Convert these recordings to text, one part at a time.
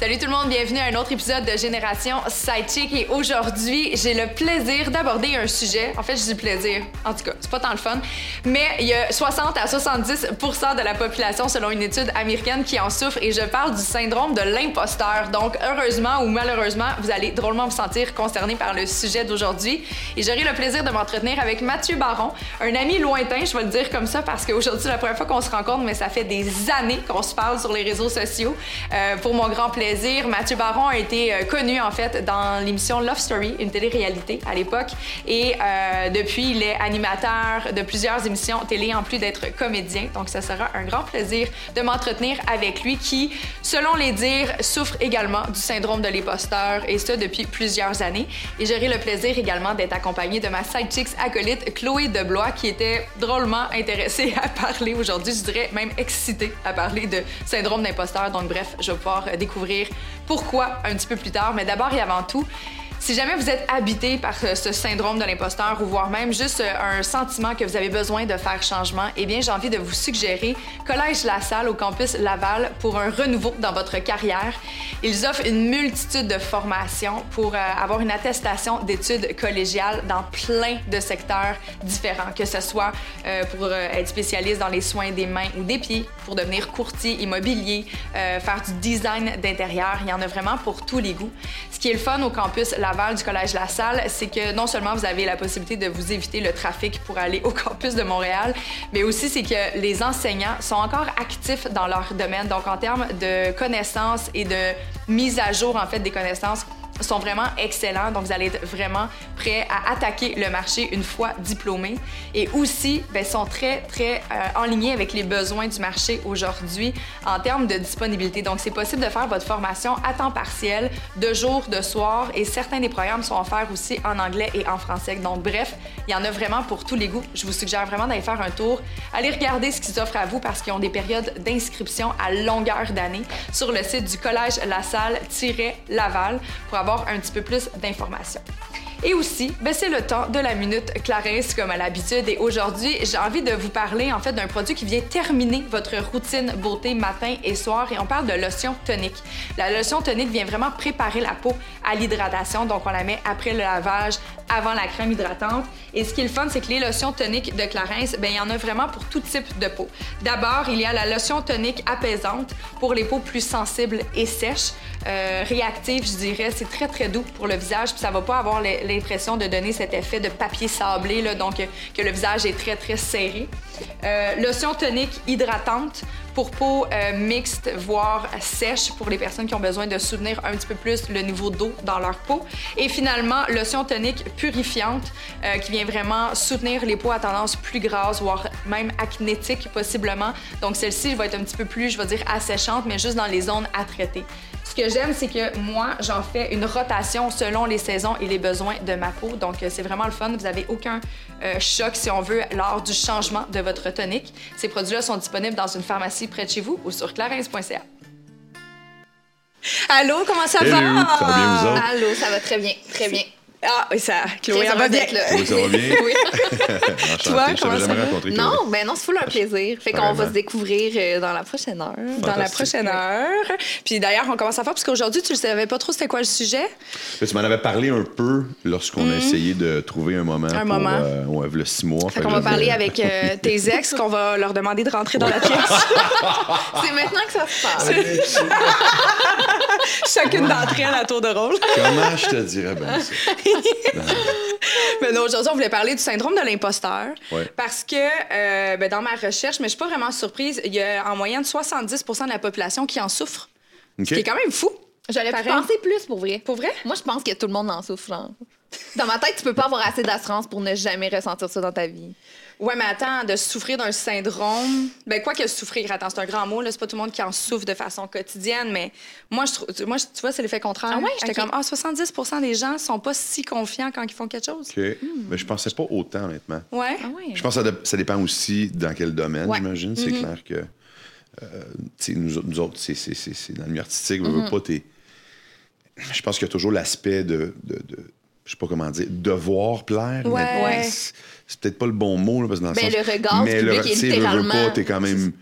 Salut tout le monde, bienvenue à un autre épisode de Génération Sidechick et aujourd'hui, j'ai le plaisir d'aborder un sujet. En fait, je dis plaisir. En tout cas, c'est pas tant le fun, mais il y a 60 à 70% de la population selon une étude américaine qui en souffre et je parle du syndrome de l'imposteur. Donc, heureusement ou malheureusement, vous allez drôlement vous sentir concerné par le sujet d'aujourd'hui et j'aurai le plaisir de m'entretenir avec Mathieu Baron, un ami lointain, je vais le dire comme ça parce qu'aujourd'hui, c'est la première fois qu'on se rencontre, mais ça fait des années qu'on se parle sur les réseaux sociaux. Euh, pour mon grand plaisir Mathieu Baron a été euh, connu en fait dans l'émission Love Story, une télé-réalité à l'époque. Et euh, depuis, il est animateur de plusieurs émissions télé en plus d'être comédien. Donc, ça sera un grand plaisir de m'entretenir avec lui qui, selon les dires, souffre également du syndrome de l'imposteur et ce depuis plusieurs années. Et j'aurai le plaisir également d'être accompagné de ma sidechicks acolyte Chloé Deblois qui était drôlement intéressée à parler aujourd'hui, je dirais même excitée à parler de syndrome d'imposteur. Donc, bref, je vais pouvoir découvrir pourquoi un petit peu plus tard. Mais d'abord et avant tout, si jamais vous êtes habité par ce syndrome de l'imposteur ou voire même juste euh, un sentiment que vous avez besoin de faire changement, eh bien, j'ai envie de vous suggérer Collège La Salle au campus Laval pour un renouveau dans votre carrière. Ils offrent une multitude de formations pour euh, avoir une attestation d'études collégiales dans plein de secteurs différents, que ce soit euh, pour être spécialiste dans les soins des mains ou des pieds, pour devenir courtier immobilier, faire du design d'intérieur. Il y en a vraiment pour tous les goûts. Ce qui est le fun au campus Laval, du Collège La Salle, c'est que non seulement vous avez la possibilité de vous éviter le trafic pour aller au campus de Montréal, mais aussi c'est que les enseignants sont encore actifs dans leur domaine. Donc en termes de connaissances et de mise à jour en fait des connaissances, sont vraiment excellents. Donc, vous allez être vraiment prêts à attaquer le marché une fois diplômés. Et aussi, ben, sont très, très euh, en ligne avec les besoins du marché aujourd'hui en termes de disponibilité. Donc, c'est possible de faire votre formation à temps partiel, de jour, de soir. Et certains des programmes sont offerts aussi en anglais et en français. Donc, bref, il y en a vraiment pour tous les goûts. Je vous suggère vraiment d'aller faire un tour. Allez regarder ce qui s'offre à vous parce qu'ils ont des périodes d'inscription à longueur d'année sur le site du Collège La Salle-Laval pour avoir un petit peu plus d'informations. Et aussi, ben c'est le temps de la minute Clarisse comme à l'habitude. Et aujourd'hui, j'ai envie de vous parler en fait d'un produit qui vient terminer votre routine beauté matin et soir. Et on parle de lotion tonique. La lotion tonique vient vraiment préparer la peau à l'hydratation. Donc on la met après le lavage, avant la crème hydratante. Et ce qui est le fun, c'est que les lotions toniques de Clarins, ben il y en a vraiment pour tout type de peau. D'abord, il y a la lotion tonique apaisante pour les peaux plus sensibles et sèches. Euh, réactive, je dirais. C'est très, très doux pour le visage, puis ça va pas avoir l'impression de donner cet effet de papier sablé, là, donc que le visage est très, très serré. Euh, lotion tonique hydratante pour peau euh, mixte, voire sèche, pour les personnes qui ont besoin de soutenir un petit peu plus le niveau d'eau dans leur peau. Et finalement, lotion tonique purifiante qui vient vraiment soutenir les peaux à tendance plus grasse, voire même acnétique possiblement. Donc celle-ci va être un petit peu plus, je vais dire, asséchante, mais juste dans les zones à traiter. Ce que j'aime, c'est que moi, j'en fais une rotation selon les saisons et les besoins de ma peau. Donc, euh, c'est vraiment le fun. Vous n'avez aucun euh, choc, si on veut, lors du changement de votre tonique. Ces produits-là sont disponibles dans une pharmacie près de chez vous ou sur clarins.ca. Allô, comment ça va? Ça va bien, vous autres? Allô, ça va très bien, très bien. Ah, oui, ça, Chloé, ça va bien. Oui, ça va bien. oui. Toi, comment ça va? rencontré Non, ben non, c'est full un plaisir. Fait qu'on va se découvrir euh, dans la prochaine heure. Dans la prochaine heure. Puis d'ailleurs, on commence à faire, parce qu'aujourd'hui, tu ne savais pas trop c'était quoi le sujet? tu m'en avais parlé un peu lorsqu'on a mhm. essayé de trouver un moment. Un pour, moment. Euh, ouais, le six mois. Fait, qu'on va parler avec euh, tes ex, qu'on va leur demander de rentrer dans la pièce. c'est maintenant que ça se passe. Chacune d'entre elles à tour de rôle. Comment je te dirais bien ça? mais non, aujourd'hui, on voulait parler du syndrome de l'imposteur. Parce que euh, ben, dans ma recherche, mais je suis pas vraiment surprise, il y a en moyenne 70% de la population qui en souffre. Ce qui est quand même fou. J'allais penser plus pour vrai. Pour vrai? Moi, je pense que tout le monde en souffre. Dans ma tête, tu peux pas avoir assez d'assurance pour ne jamais ressentir ça dans ta vie. Ouais, mais attends, de souffrir d'un syndrome. Ben, quoi que souffrir, attends, c'est un grand mot, là. C'est pas tout le monde qui en souffre de façon quotidienne, mais moi, je trouve. Moi, tu vois, c'est l'effet contraire. Ah ouais? J'étais comme, ah, 70% des gens sont pas si confiants quand ils font quelque chose. OK. Mais je pensais pas autant, honnêtement. Ouais. Ah ouais? Je pense que ça, dé- ça dépend aussi dans quel domaine, Ouais. j'imagine. C'est clair que. euh, tu sais, nous, autres- nous autres, c'est, c'est- c'est- c'est dans le milieu artistique, veux, veux pas, t'es- Je pense qu'il y a toujours l'aspect de, de, de- Je sais pas comment dire, devoir plaire. Ouais. mais Ouais. C'est, peut-être pas le bon mot, là, parce que dans le Ben, sens- le regard mais le, est sais, veux, littéralement- pas, t'es quand même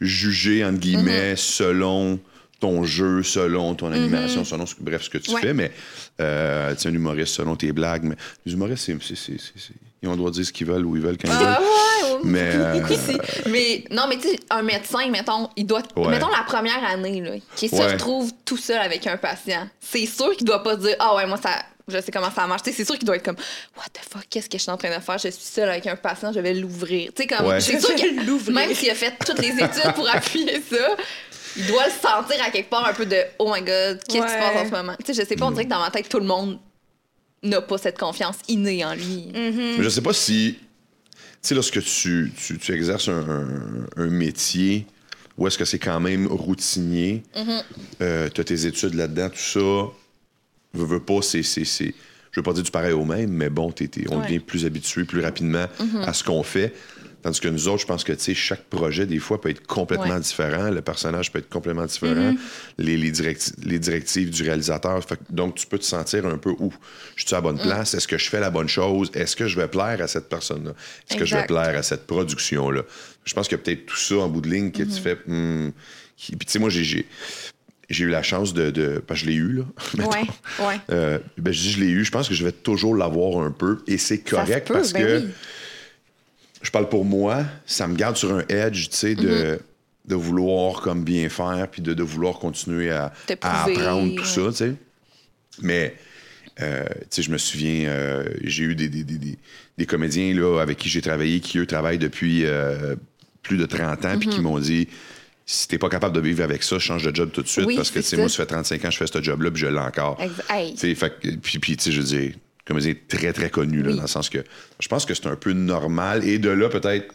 jugé, entre guillemets, selon ton jeu, selon ton animation, selon ce, bref, ce que tu Ouais. fais. Mais euh, tu sais, un humoriste, selon tes blagues. Mais les humoristes, c'est, ils ont le droit de dire ce qu'ils veulent où ils veulent quand ils Ah veulent. ouais, ouais. Mais, euh. Mais non, mais tu sais, un médecin, mettons, il doit. Ouais. Mettons la première année, là, qui se retrouve tout seul avec un patient. C'est sûr qu'il doit pas dire Ah ouais, moi, ça. Je sais comment ça marche. C'est sûr qu'il doit être comme What the fuck, qu'est-ce que je suis en train de faire? Je suis seul avec un patient, je vais l'ouvrir. Tu sais, comme. Ouais. C'est sûr que l'ouvrir. même s'il a fait toutes les études pour appuyer ça, il doit le sentir à quelque part un peu de Oh my god, qu'est-ce qui se Ouais. passe en ce moment? Tu sais, je sais pas, on dirait que dans ma tête, tout le monde n'a pas cette confiance innée en lui. Mais je sais pas si. Tu sais, lorsque tu, tu, tu exerces un, un- un métier où est-ce que c'est quand même routinier, euh, tu as tes études là-dedans, tout ça, veux, veux pas, c'est. Je veux pas dire du pareil au même, mais bon, on Ouais. devient plus habitué plus rapidement à ce qu'on fait. Tandis que nous autres, je pense que tu sais, chaque projet, des fois, peut être complètement Ouais. différent. Le personnage peut être complètement différent. Les, les, directi- les directives du réalisateur. Fait que- donc, tu peux te sentir un peu où? Je suis à la bonne place? Est-ce que je fais la bonne chose? Est-ce que je vais plaire à cette personne-là? Est-ce que je vais plaire à cette production-là? Je pense qu'il y a peut-être tout ça en bout de ligne que tu fais. hmm, Puis, tu sais, moi, j'ai- j'ai eu la chance de. de parce que je l'ai eu, là. Ouais. Ouais. Euh, ben, je dis je l'ai eu. Je pense que je vais toujours l'avoir un peu. Et c'est correct peut, parce ben que oui. je parle pour moi, ça me garde sur un edge, tu sais, de, Mm-hmm. de vouloir comme bien faire, puis de, de vouloir continuer à, apprendre tout ouais. ça, tu sais. Mais, euh, tu sais, je me souviens, euh, j'ai eu des, des, des, des- des comédiens là, avec qui j'ai travaillé, qui, eux, travaillent depuis euh, plus de 30 ans, puis qui m'ont dit si t'es pas capable de vivre avec ça, change de job tout de suite, Oui, parce que, tu moi, ça fait 35 ans que je fais ce job-là, puis je l'ai encore. Hey. Fait puis, puis, tu sais, je veux dire, comédien très, très connu, là, Oui. dans le sens que je pense que c'est un peu normal. Et de là, peut-être.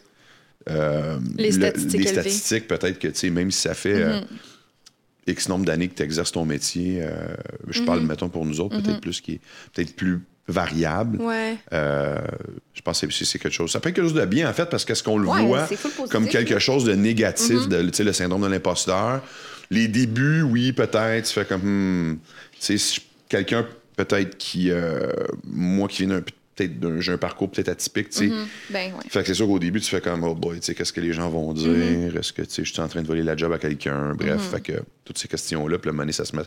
euh, Les le- statistiques statistiques, peut-être que, tu sais, même si ça fait euh, X nombre d'années que tu exerces ton métier, euh, je parle, mettons, pour nous autres, peut-être plus qui est peut-être plus variable. Ouais. Euh, je pense que c'est quelque chose. Ça peut être quelque chose de bien, en fait, parce qu'est-ce qu'on le Ouais, voit comme quelque chose de négatif, de, tu sais, le syndrome de l'imposteur. Les débuts, oui, peut-être, tu fais comme, hmm, tu sais, quelqu'un peut-être qui, euh, moi qui viens d'un, peut-être d'un, j'ai un parcours peut-être atypique, tu sais. Ben ouais. Fait que c'est sûr qu'au début, tu fais comme, oh boy, tu sais, qu'est-ce que les gens vont dire? Est-ce que, tu sais, je suis en train de voler la job à quelqu'un? Bref, fait que toutes ces questions-là, puis le moment donné, ça se met,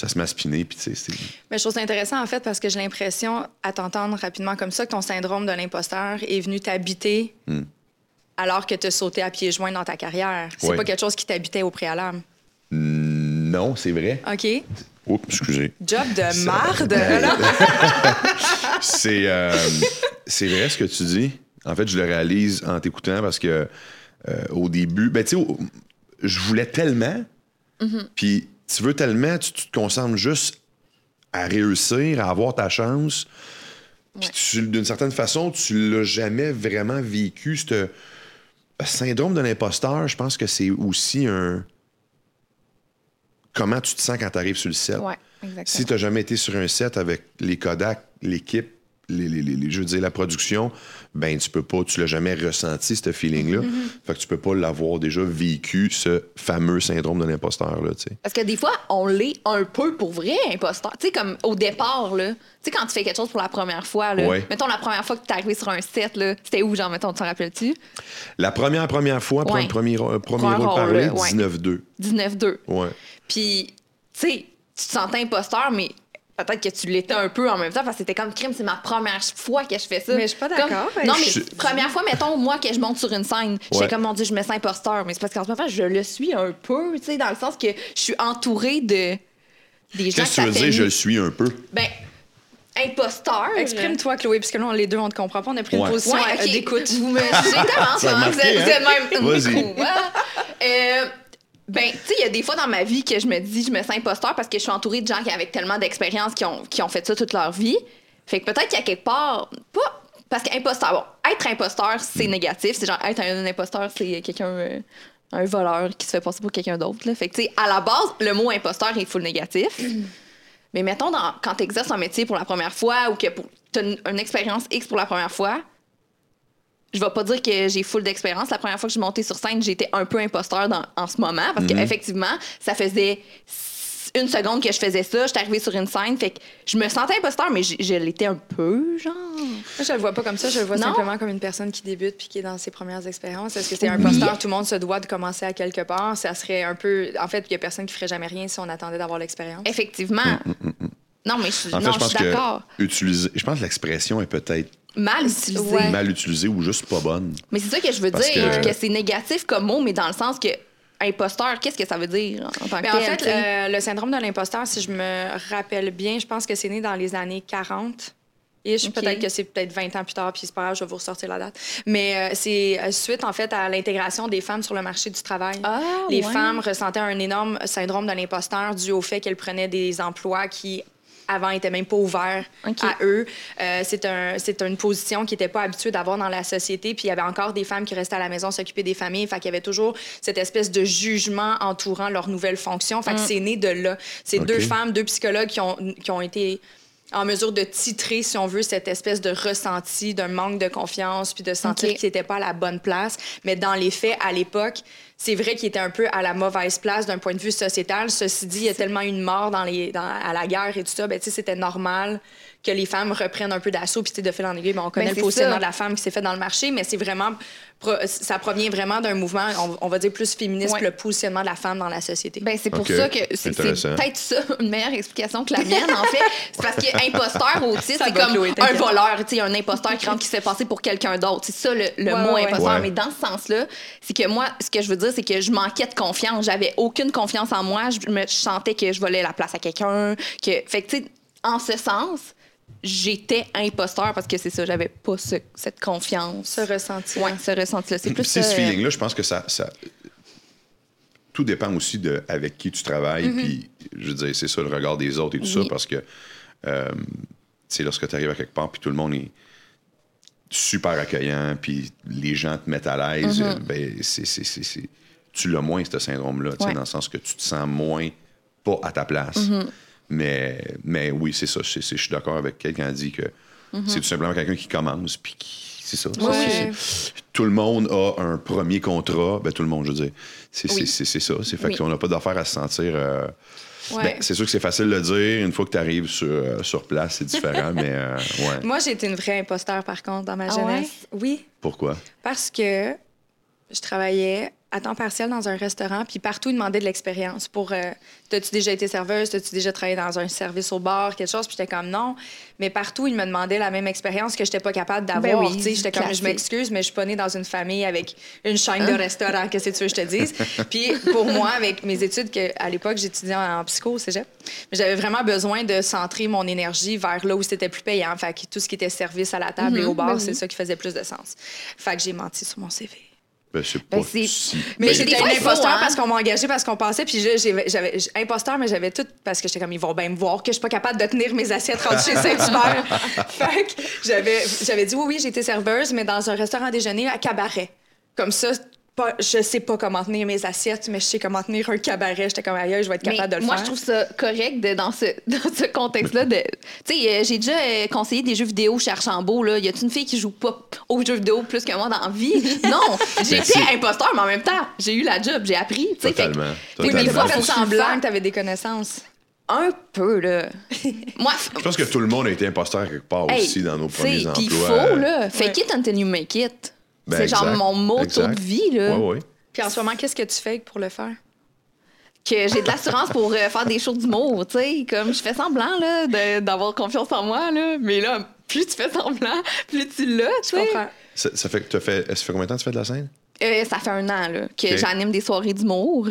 ça se spinner, puis tu sais. Mais je trouve ça intéressant, en fait, parce que j'ai l'impression, à t'entendre rapidement comme ça, que ton syndrome de l'imposteur est venu t'habiter alors que tu as sauté à pieds joints dans ta carrière. C'est Ouais. pas quelque chose qui t'habitait au préalable. Non, c'est vrai. OK? Oups, excusez. Job de marde. Là. C'est euh, c'est vrai ce que tu dis. En fait, je le réalise en t'écoutant parce que euh, au début, ben tu sais, je voulais tellement, puis tu veux tellement, tu, tu te concentres juste à réussir, à avoir ta chance. Puis d'une certaine façon, tu l'as jamais vraiment vécu. Ce syndrome de l'imposteur, je pense que c'est aussi un. Comment tu te sens quand tu arrives sur le set. Ouais, exactement. Si tu n'as jamais été sur un set avec les Kodak, l'équipe, les, les- les- les- je veux dire, la production, ben tu peux pas, tu l'as jamais ressenti, ce feeling-là. Fait que tu peux pas l'avoir déjà vécu, ce fameux syndrome de l'imposteur, là, tu sais. Parce que des fois, on l'est un peu pour vrai, imposteur. Tu sais, comme au départ, là. Tu sais, quand tu fais quelque chose pour la première fois, là. Ouais. Mettons, la première fois que tu es arrivé sur un set, là. C'était où, genre, mettons, tu t'en rappelles-tu? La première, première fois, Ouais. premier, un premier rôle parlé, là, ouais. 19-2. 19-2. Ouais. Puis, tu sais, tu te sentais imposteur, mais peut-être que tu l'étais un peu en même temps parce que c'était comme crime, c'est ma première fois que je fais ça. Mais je suis pas Comme- d'accord. Non, mais Je- première fois, mettons, moi, que je monte sur une scène, je comme, mon Dieu, je me sens imposteur. Mais c'est parce qu'en ce moment, je le suis un peu, tu sais, dans le sens que je suis entourée de. Des gens Qu'est-ce que tu veux dire, je le suis un peu? Ben, imposteur. Exprime-toi, Chloé, parce que là, on- les deux, on ne te comprend pas. On a pris Ouais. une position Ouais, euh, ok. d'écoute. Vous me jugez tellement Ça. Vous marqué, êtes, vous êtes hein? même. Vas-y. Euh, ben, tu sais, il y a des fois dans ma vie que je me dis, je me sens imposteur parce que je suis entourée de gens qui, avec tellement d'expérience, qui ont, qui ont fait ça toute leur vie. Fait que peut-être qu'il y a quelque part, pas parce qu'imposteur, bon, être imposteur, c'est Mm. négatif. C'est genre, être un, imposteur, c'est quelqu'un, euh, un voleur qui se fait passer pour quelqu'un d'autre. là. Fait que, tu sais, à la base, le mot imposteur est full négatif. Mais mettons, dans, quand tu exerces un métier pour la première fois ou que tu as une, une expérience X pour la première fois, je vais pas dire que j'ai full d'expérience. La première fois que je suis montée sur scène, j'étais un peu imposteur dans- en ce moment parce Mhm. qu'effectivement, ça faisait une seconde que je faisais ça. J'étais arrivée sur une scène. Fait que je me sentais imposteur, mais je, je l'étais un peu, genre. Moi, je le vois pas comme ça. Je le vois Non? simplement comme une personne qui débute puis qui est dans ses premières expériences. Est-ce que c'est un Oui. imposteur? Tout le monde se doit de commencer à quelque part. Ça serait un peu. En fait, il y a personne qui ferait jamais rien si on attendait d'avoir l'expérience. Effectivement. Non, mais je, En fait, non, je je pense suis d'accord. que utiliser, je pense que l'expression est peut-être Mal utilisé. Ouais. mal utilisée ou juste pas bonne. Mais c'est ça que je veux Parce dire, que, que- c'est négatif comme mot, mais dans le sens que imposteur, qu'est-ce que ça veut dire en tant que Mais tel? en fait, euh, le syndrome de l'imposteur, si je me rappelle bien, je pense que c'est né dans les années 40. Et Ok. peut-être que c'est peut-être 20 ans plus tard, puis c'est pas grave, je vais vous ressortir la date. Mais euh, c'est euh, suite, en fait, à l'intégration des femmes sur le marché du travail. Ah, les ouais. femmes ressentaient un énorme syndrome de l'imposteur dû au fait qu'elles prenaient des emplois qui avant étaient même pas ouverts Ok. à eux. Euh, c'est un, c'est une position qui n'était pas habituée d'avoir dans la société. Puis il y avait encore des femmes qui restaient à la maison s'occuper des familles. Fait qu'il y avait toujours cette espèce de jugement entourant leur nouvelle fonction. Fait que Mm. c'est né de là. C'est deux femmes, deux psychologues qui ont, qui ont été en mesure de titrer, si on veut, cette espèce de ressenti, d'un manque de confiance, puis de sentir Ok. qu'ils n'étaient pas à la bonne place. Mais dans les faits, à l'époque, c'est vrai qu'ils étaient un peu à la mauvaise place d'un point de vue sociétal. Ceci dit, il y a tellement eu de morts dans les, dans- à la guerre et tout ça, ben, tu sais, c'était normal que les femmes reprennent un peu d'assaut. Puis, de fil en aiguille, ben, on connaît Ben, le c'est positionnement ça. de la femme qui s'est fait dans le marché, mais c'est vraiment... Ça provient vraiment d'un mouvement, on, on va dire, plus féministe, Ouais. le positionnement de la femme dans la société. Ben, c'est pour ça que c'est peut-être ça une meilleure explication que la mienne, en fait. C'est parce que imposteur c'est comme Chloé, un voleur, tu sais, un imposteur qui rentre qui se fait passer pour quelqu'un d'autre. C'est ça le, le Ouais, mot ouais, imposteur. Ouais. Mais dans ce sens-là, c'est que moi, ce que je veux dire, c'est que je manquais de confiance. J'avais aucune confiance en moi. Je, me, je sentais que je volais la place à quelqu'un. Que... Fait que, tu sais, en ce sens, j'étais imposteur parce que c'est ça, j'avais pas ce- cette confiance. Ce ressenti. Ouais, ce ressenti-là. C'est plus C'est ça, ce euh, feeling-là, je pense que ça, ça- Tout dépend aussi de avec qui tu travailles. Mm-hmm. Puis, je veux dire, c'est ça le regard des autres et tout Oui. ça, parce que, euh, tu sais, lorsque tu arrives à quelque part, puis tout le monde est super accueillant, puis les gens te mettent à l'aise, euh, ben, c'est, c'est, c'est- c'est- tu l'as moins, ce syndrome-là, tu sais, Ouais. dans le sens que tu te sens moins pas à ta place. Mm-hmm. Mais, mais oui, c'est ça. je suis d'accord avec quelqu'un qui dit que Mm-hmm. c'est tout simplement quelqu'un qui commence, puis qui. C'est ça. ça, Ouais. c'est- c'est- tout le monde a un premier contrat. Ben, tout le monde, je veux dire. C'est Oui. c'est- c'est ça. C'est fait Oui. qu'on n'a pas d'affaire à se sentir. euh, Ouais. ben, c'est sûr que c'est facile de le dire. Une fois que tu arrives sur, euh, sur place, c'est différent, mais euh, ouais. Moi, j'ai été une vraie imposteur, par contre, dans ma Ah jeunesse. Oui, Pourquoi? parce que je travaillais à temps partiel dans un restaurant, puis partout, ils demandaient de l'expérience. Pour, euh, t'as-tu déjà été serveuse? T'as-tu déjà travaillé dans un service au bar? Quelque chose? Puis j'étais comme non. Mais partout, ils me demandaient la même expérience que j'étais pas capable d'avoir. Ben oui, j'étais comme, je m'excuse, mais je suis pas née dans une famille avec une chaîne Hein? de restaurants. Qu'est-ce que tu veux que je te dise? Puis pour moi, avec mes études, que, à l'époque, j'étudiais en psycho au cégep, mais j'avais vraiment besoin de centrer mon énergie vers là où c'était plus payant. Fait que tout ce qui était service à la table et Mhm, au bar, ben c'est oui. ça qui faisait plus de sens. Fait que j'ai menti sur mon CV. Ben, c'est Ben, pas si. Mais Ben, j'étais imposteur hein. parce qu'on m'a engagé parce qu'on passait. Puis j'avais imposteur, mais j'avais tout parce que j'étais comme ils vont bien me voir que je suis pas capable de tenir mes assiettes rendues chez Saint-Hubert. fait que j'avais j'avais dit oui oui j'étais serveuse mais dans un restaurant à déjeuner à cabaret. Comme ça. Pas, je sais pas comment tenir mes assiettes, mais je sais comment tenir un cabaret. J'étais comme ailleurs, je vais être Mais capable de le moi, faire. je trouve ça correct de, dans ce, dans ce contexte-là. de- Tu sais, euh, j'ai déjà euh, conseillé des jeux vidéo chez Archambault. Là. Y a une fille qui joue pas aux jeux vidéo plus que moi dans la vie? Non! J'ai Ben, été c'est- imposteur, mais en même temps, j'ai eu la job, j'ai appris. tu sais, fait que- Totalement. mais totalement. tu le semblant que t'avais des connaissances. Un peu, là. moi, Je pense que tout le monde a été imposteur quelque part hey, aussi dans nos premiers Puis emplois. il faut, là. Fake Ouais. it until you make it. Ben, c'est genre mon exact. de vie, là. Ouais, ouais. Puis en ce moment, qu'est-ce que tu fais pour le faire? que j'ai de l'assurance pour euh, faire des shows d'humour, tu sais, comme je fais semblant là de- d'avoir confiance en moi là, mais là plus tu fais semblant, plus tu l'as, tu sais. comprends. Ça, ça fait que fait. Ça fait combien de temps que tu fais de la scène? Euh, ça fait un an là que j'anime des soirées d'humour.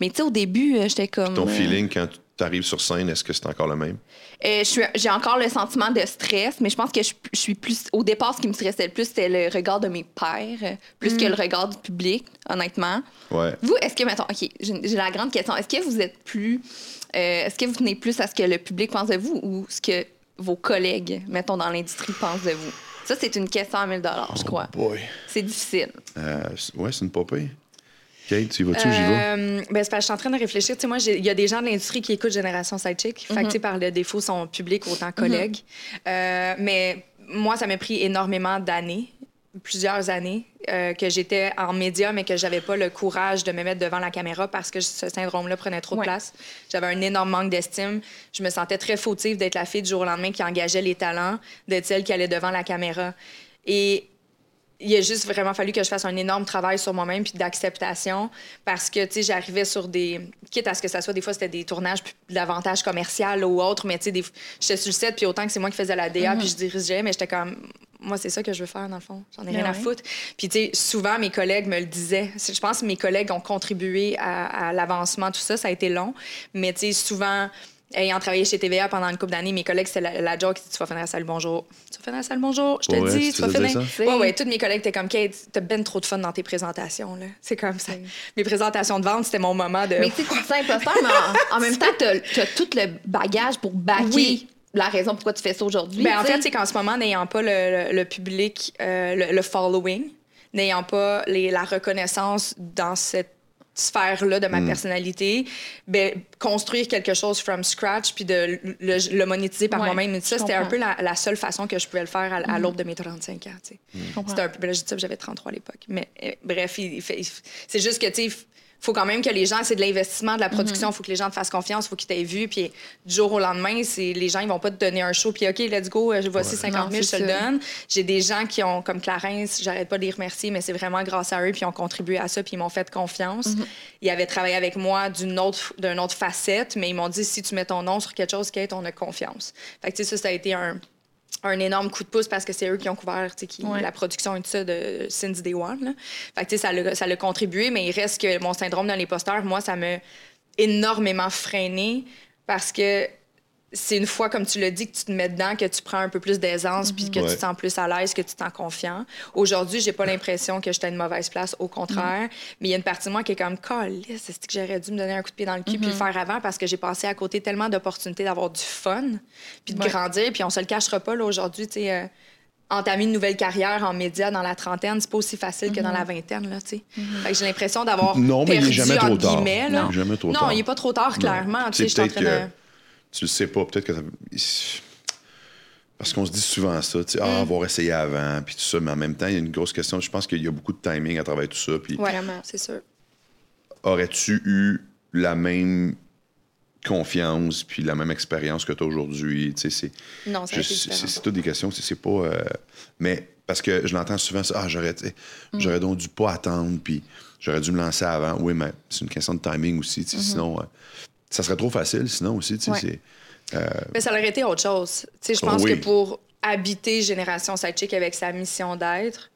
Mais tu sais au début, euh, j'étais comme Ton feeling quand tu arrives sur scène, est-ce que c'est encore le même? Euh, j'ai encore le sentiment de stress, mais je pense que je, je suis plus au départ ce qui me stressait le plus c'était le regard de mes pairs euh, plus Mm. que le regard du public, honnêtement. Ouais. Vous, est-ce que, mettons, OK, j'ai la grande question. Est-ce que vous êtes plus. euh, est-ce que vous tenez plus à ce que le public pense de vous ou ce que vos collègues, mettons, dans l'industrie, pensent de vous? Ça, c'est une question à 1000 je crois. Boy. C'est difficile. Euh, ouais, c'est une popée. Kate, tu y vas-tu j'y vais? Euh, ben, c'est parce que je suis en train de réfléchir. Tu sais, moi, il y a des gens de l'industrie qui écoutent Génération Sidechick. Fait que, tu sais, par le défaut, sont publics autant collègues. Euh, mais moi, ça m'a pris énormément d'années, plusieurs années, euh, que j'étais en média, mais que j'avais pas le courage de me mettre devant la caméra parce que ce syndrome-là prenait trop Ouais. de place. J'avais un énorme manque d'estime. Je me sentais très fautive d'être la fille du jour au lendemain qui engageait les talents, d'être celle qui allait devant la caméra. Et il a juste vraiment fallu que je fasse un énorme travail sur moi-même puis d'acceptation parce que tu sais j'arrivais sur des quitte à ce que ça soit des fois c'était des tournages plus davantage commercial ou autre mais tu sais des... j'étais sur le set puis autant que c'est moi qui faisais la DA puis je dirigeais mais j'étais comme moi c'est ça que je veux faire dans le fond. J'en ai rien à foutre. Puis tu sais souvent mes collègues me le disaient. Je pense que mes collègues ont contribué à, à l'avancement tout ça ça a été long. Mais tu sais souvent Ayant travaillé chez TVA pendant une couple d'années, mes collègues, c'était la, la joke qui dit Tu vas finir à salle bonjour. Tu vas finir à salle bonjour. Je te Ouais, dis, tu tu vas finir. ça? Ouais, ouais, tous mes collègues étaient comme Kate, t'as ben trop de fun dans tes présentations. là. C'est comme ça. Mes présentations de vente, c'était mon moment de. Mais tu sais, tu dis imposteur, mais en, en même temps, t'as as tout le bagage pour backer Oui. la raison pourquoi tu fais ça aujourd'hui. Ben, en fait, c'est qu'en ce moment, n'ayant pas le, le- le public, euh, le, le following, n'ayant pas les- la reconnaissance dans cette sphère-là de ma personnalité, ben, construire quelque chose from scratch puis de le, le monétiser par Ouais, moi-même, et ça, c'était un peu la, la seule façon que je pouvais le faire à, à l'aube de mes 35 ans. C'était un peu, ben j'avais 33 à l'époque. Mais euh, bref, il- il fait- il- c'est juste que, tu sais, faut quand même que les gens, c'est de l'investissement, de la production, il faut que les gens te fassent confiance, il faut qu'ils t'aient vu. Puis du jour au lendemain, c'est les gens, ils vont pas te donner un show, puis OK, let's go, euh, voici 50 000, Non, je te le donne. J'ai des gens qui ont, comme Clarence, j'arrête pas de les remercier, mais c'est vraiment grâce à eux, puis ils ont contribué à ça, puis ils m'ont fait confiance. Ils avaient travaillé avec moi d'une autre, d'une autre facette, mais ils m'ont dit si tu mets ton nom sur quelque chose, Kate, on a confiance. Fait que, tu sais, ça, ça a été un un énorme coup de pouce parce que c'est eux qui ont couvert qui, Ouais. la production et tout ça de Since Day One. Là. Fait que, ça l'a ça contribué, mais il reste que mon syndrome de l'imposteur, moi, ça m'a énormément freiné parce que c'est une fois, comme tu l'as dit, que tu te mets dedans, que tu prends un peu plus d'aisance, puis que Ouais. tu te sens plus à l'aise, que tu te sens confiant. Aujourd'hui, j'ai pas l'impression que j'étais à une mauvaise place, au contraire. Mais il y a une partie de moi qui est comme, calisse, c'est que j'aurais dû me donner un coup de pied dans le cul, puis le faire avant, parce que j'ai passé à côté tellement d'opportunités d'avoir du fun, puis de Ouais. grandir. Puis on se le cachera pas, là, aujourd'hui, tu sais. euh, entamer une nouvelle carrière en médias dans la trentaine, c'est pas aussi facile que dans la vingtaine, là, tu sais. J'ai l'impression d'avoir Non, mais il est perdu, jamais trop tard. Non. Il est pas trop tard, clairement. Tu sais, je suis en train de... tu le sais pas, peut-être que parce qu'on se dit souvent ça, tu sais, Mm. ah, avoir essayé avant, puis tout ça, mais en même temps, il y a une grosse question. Je pense qu'il y a beaucoup de timing à travers tout ça. Puis Ouais, Vraiment. c'est sûr. aurais-tu eu la même confiance puis la même expérience que tu as aujourd'hui? Tu sais, c'est. Non, C'est toutes des questions, c'est c'est pas. euh, mais parce que je l'entends souvent, ça, ah, j'aurais, Mm. j'aurais donc dû pas attendre, puis j'aurais dû me lancer avant. Oui, mais c'est une question de timing aussi, tu sais, Mm-hmm. sinon, euh, ça serait trop facile, sinon aussi, tu sais, Ouais. c'est. Mais ça aurait été autre chose. Tu sais, je pense Oh oui. que pour habiter Génération Sidechick avec sa mission d'être,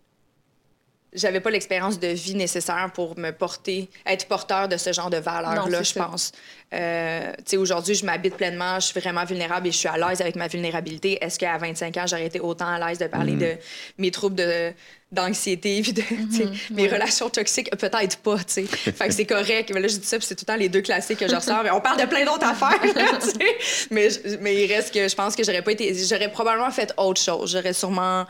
j'avais pas l'expérience de vie nécessaire pour me porter, être porteur de ce genre de valeurs-là, je pense. Euh, tu sais, aujourd'hui, je m'habite pleinement, je suis vraiment vulnérable et je suis à l'aise avec ma vulnérabilité. Est-ce qu'à 25 ans, j'aurais été autant à l'aise de parler de mes troubles de d'anxiété puis de sais, mes relations toxiques? Peut-être pas tu sais. Fait que c'est correct. Mais là je dis ça puis c'est tout le temps les deux classiques que je ressors mais on parle de plein d'autres affaires là, tu sais. mais mais il reste que je pense que j'aurais pas été j'aurais probablement fait autre chose. J'aurais sûrement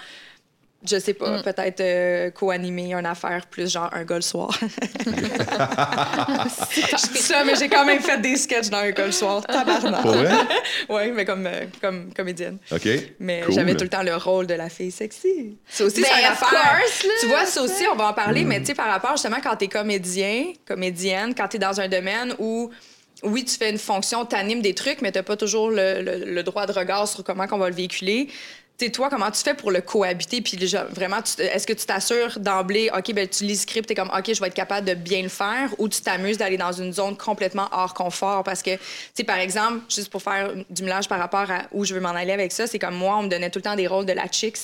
je sais pas, peut-être euh, co-animer une affaire plus genre un gars le soir. je dis ça, mais j'ai quand même fait des sketchs dans un gars le soir. Tabarnak. Pour vrai? Oui, mais comme, euh, comme comédienne. OK. Mais Cool. j'avais tout le temps le rôle de la fille sexy. Ça aussi, Ben, c'est une of affaire. course, là, tu vois, ça aussi, on va en parler, Mm. mais tu sais, par rapport justement quand t'es comédien, comédienne, quand t'es dans un domaine où, oui, tu fais une fonction, t'animes des trucs, mais t'as pas toujours le, le- le droit de regard sur comment qu'on va le véhiculer. Tu sais, toi, comment tu fais pour le cohabiter? Puis vraiment, est-ce que tu t'assures d'emblée, OK, ben tu lis le script, t'es comme, OK, je vais être capable de bien le faire, ou tu t'amuses d'aller dans une zone complètement hors confort? Parce que, tu sais, par exemple, juste pour faire du mélange par rapport à où je veux m'en aller avec ça, c'est comme moi, on me donnait tout le temps des rôles de la chicks.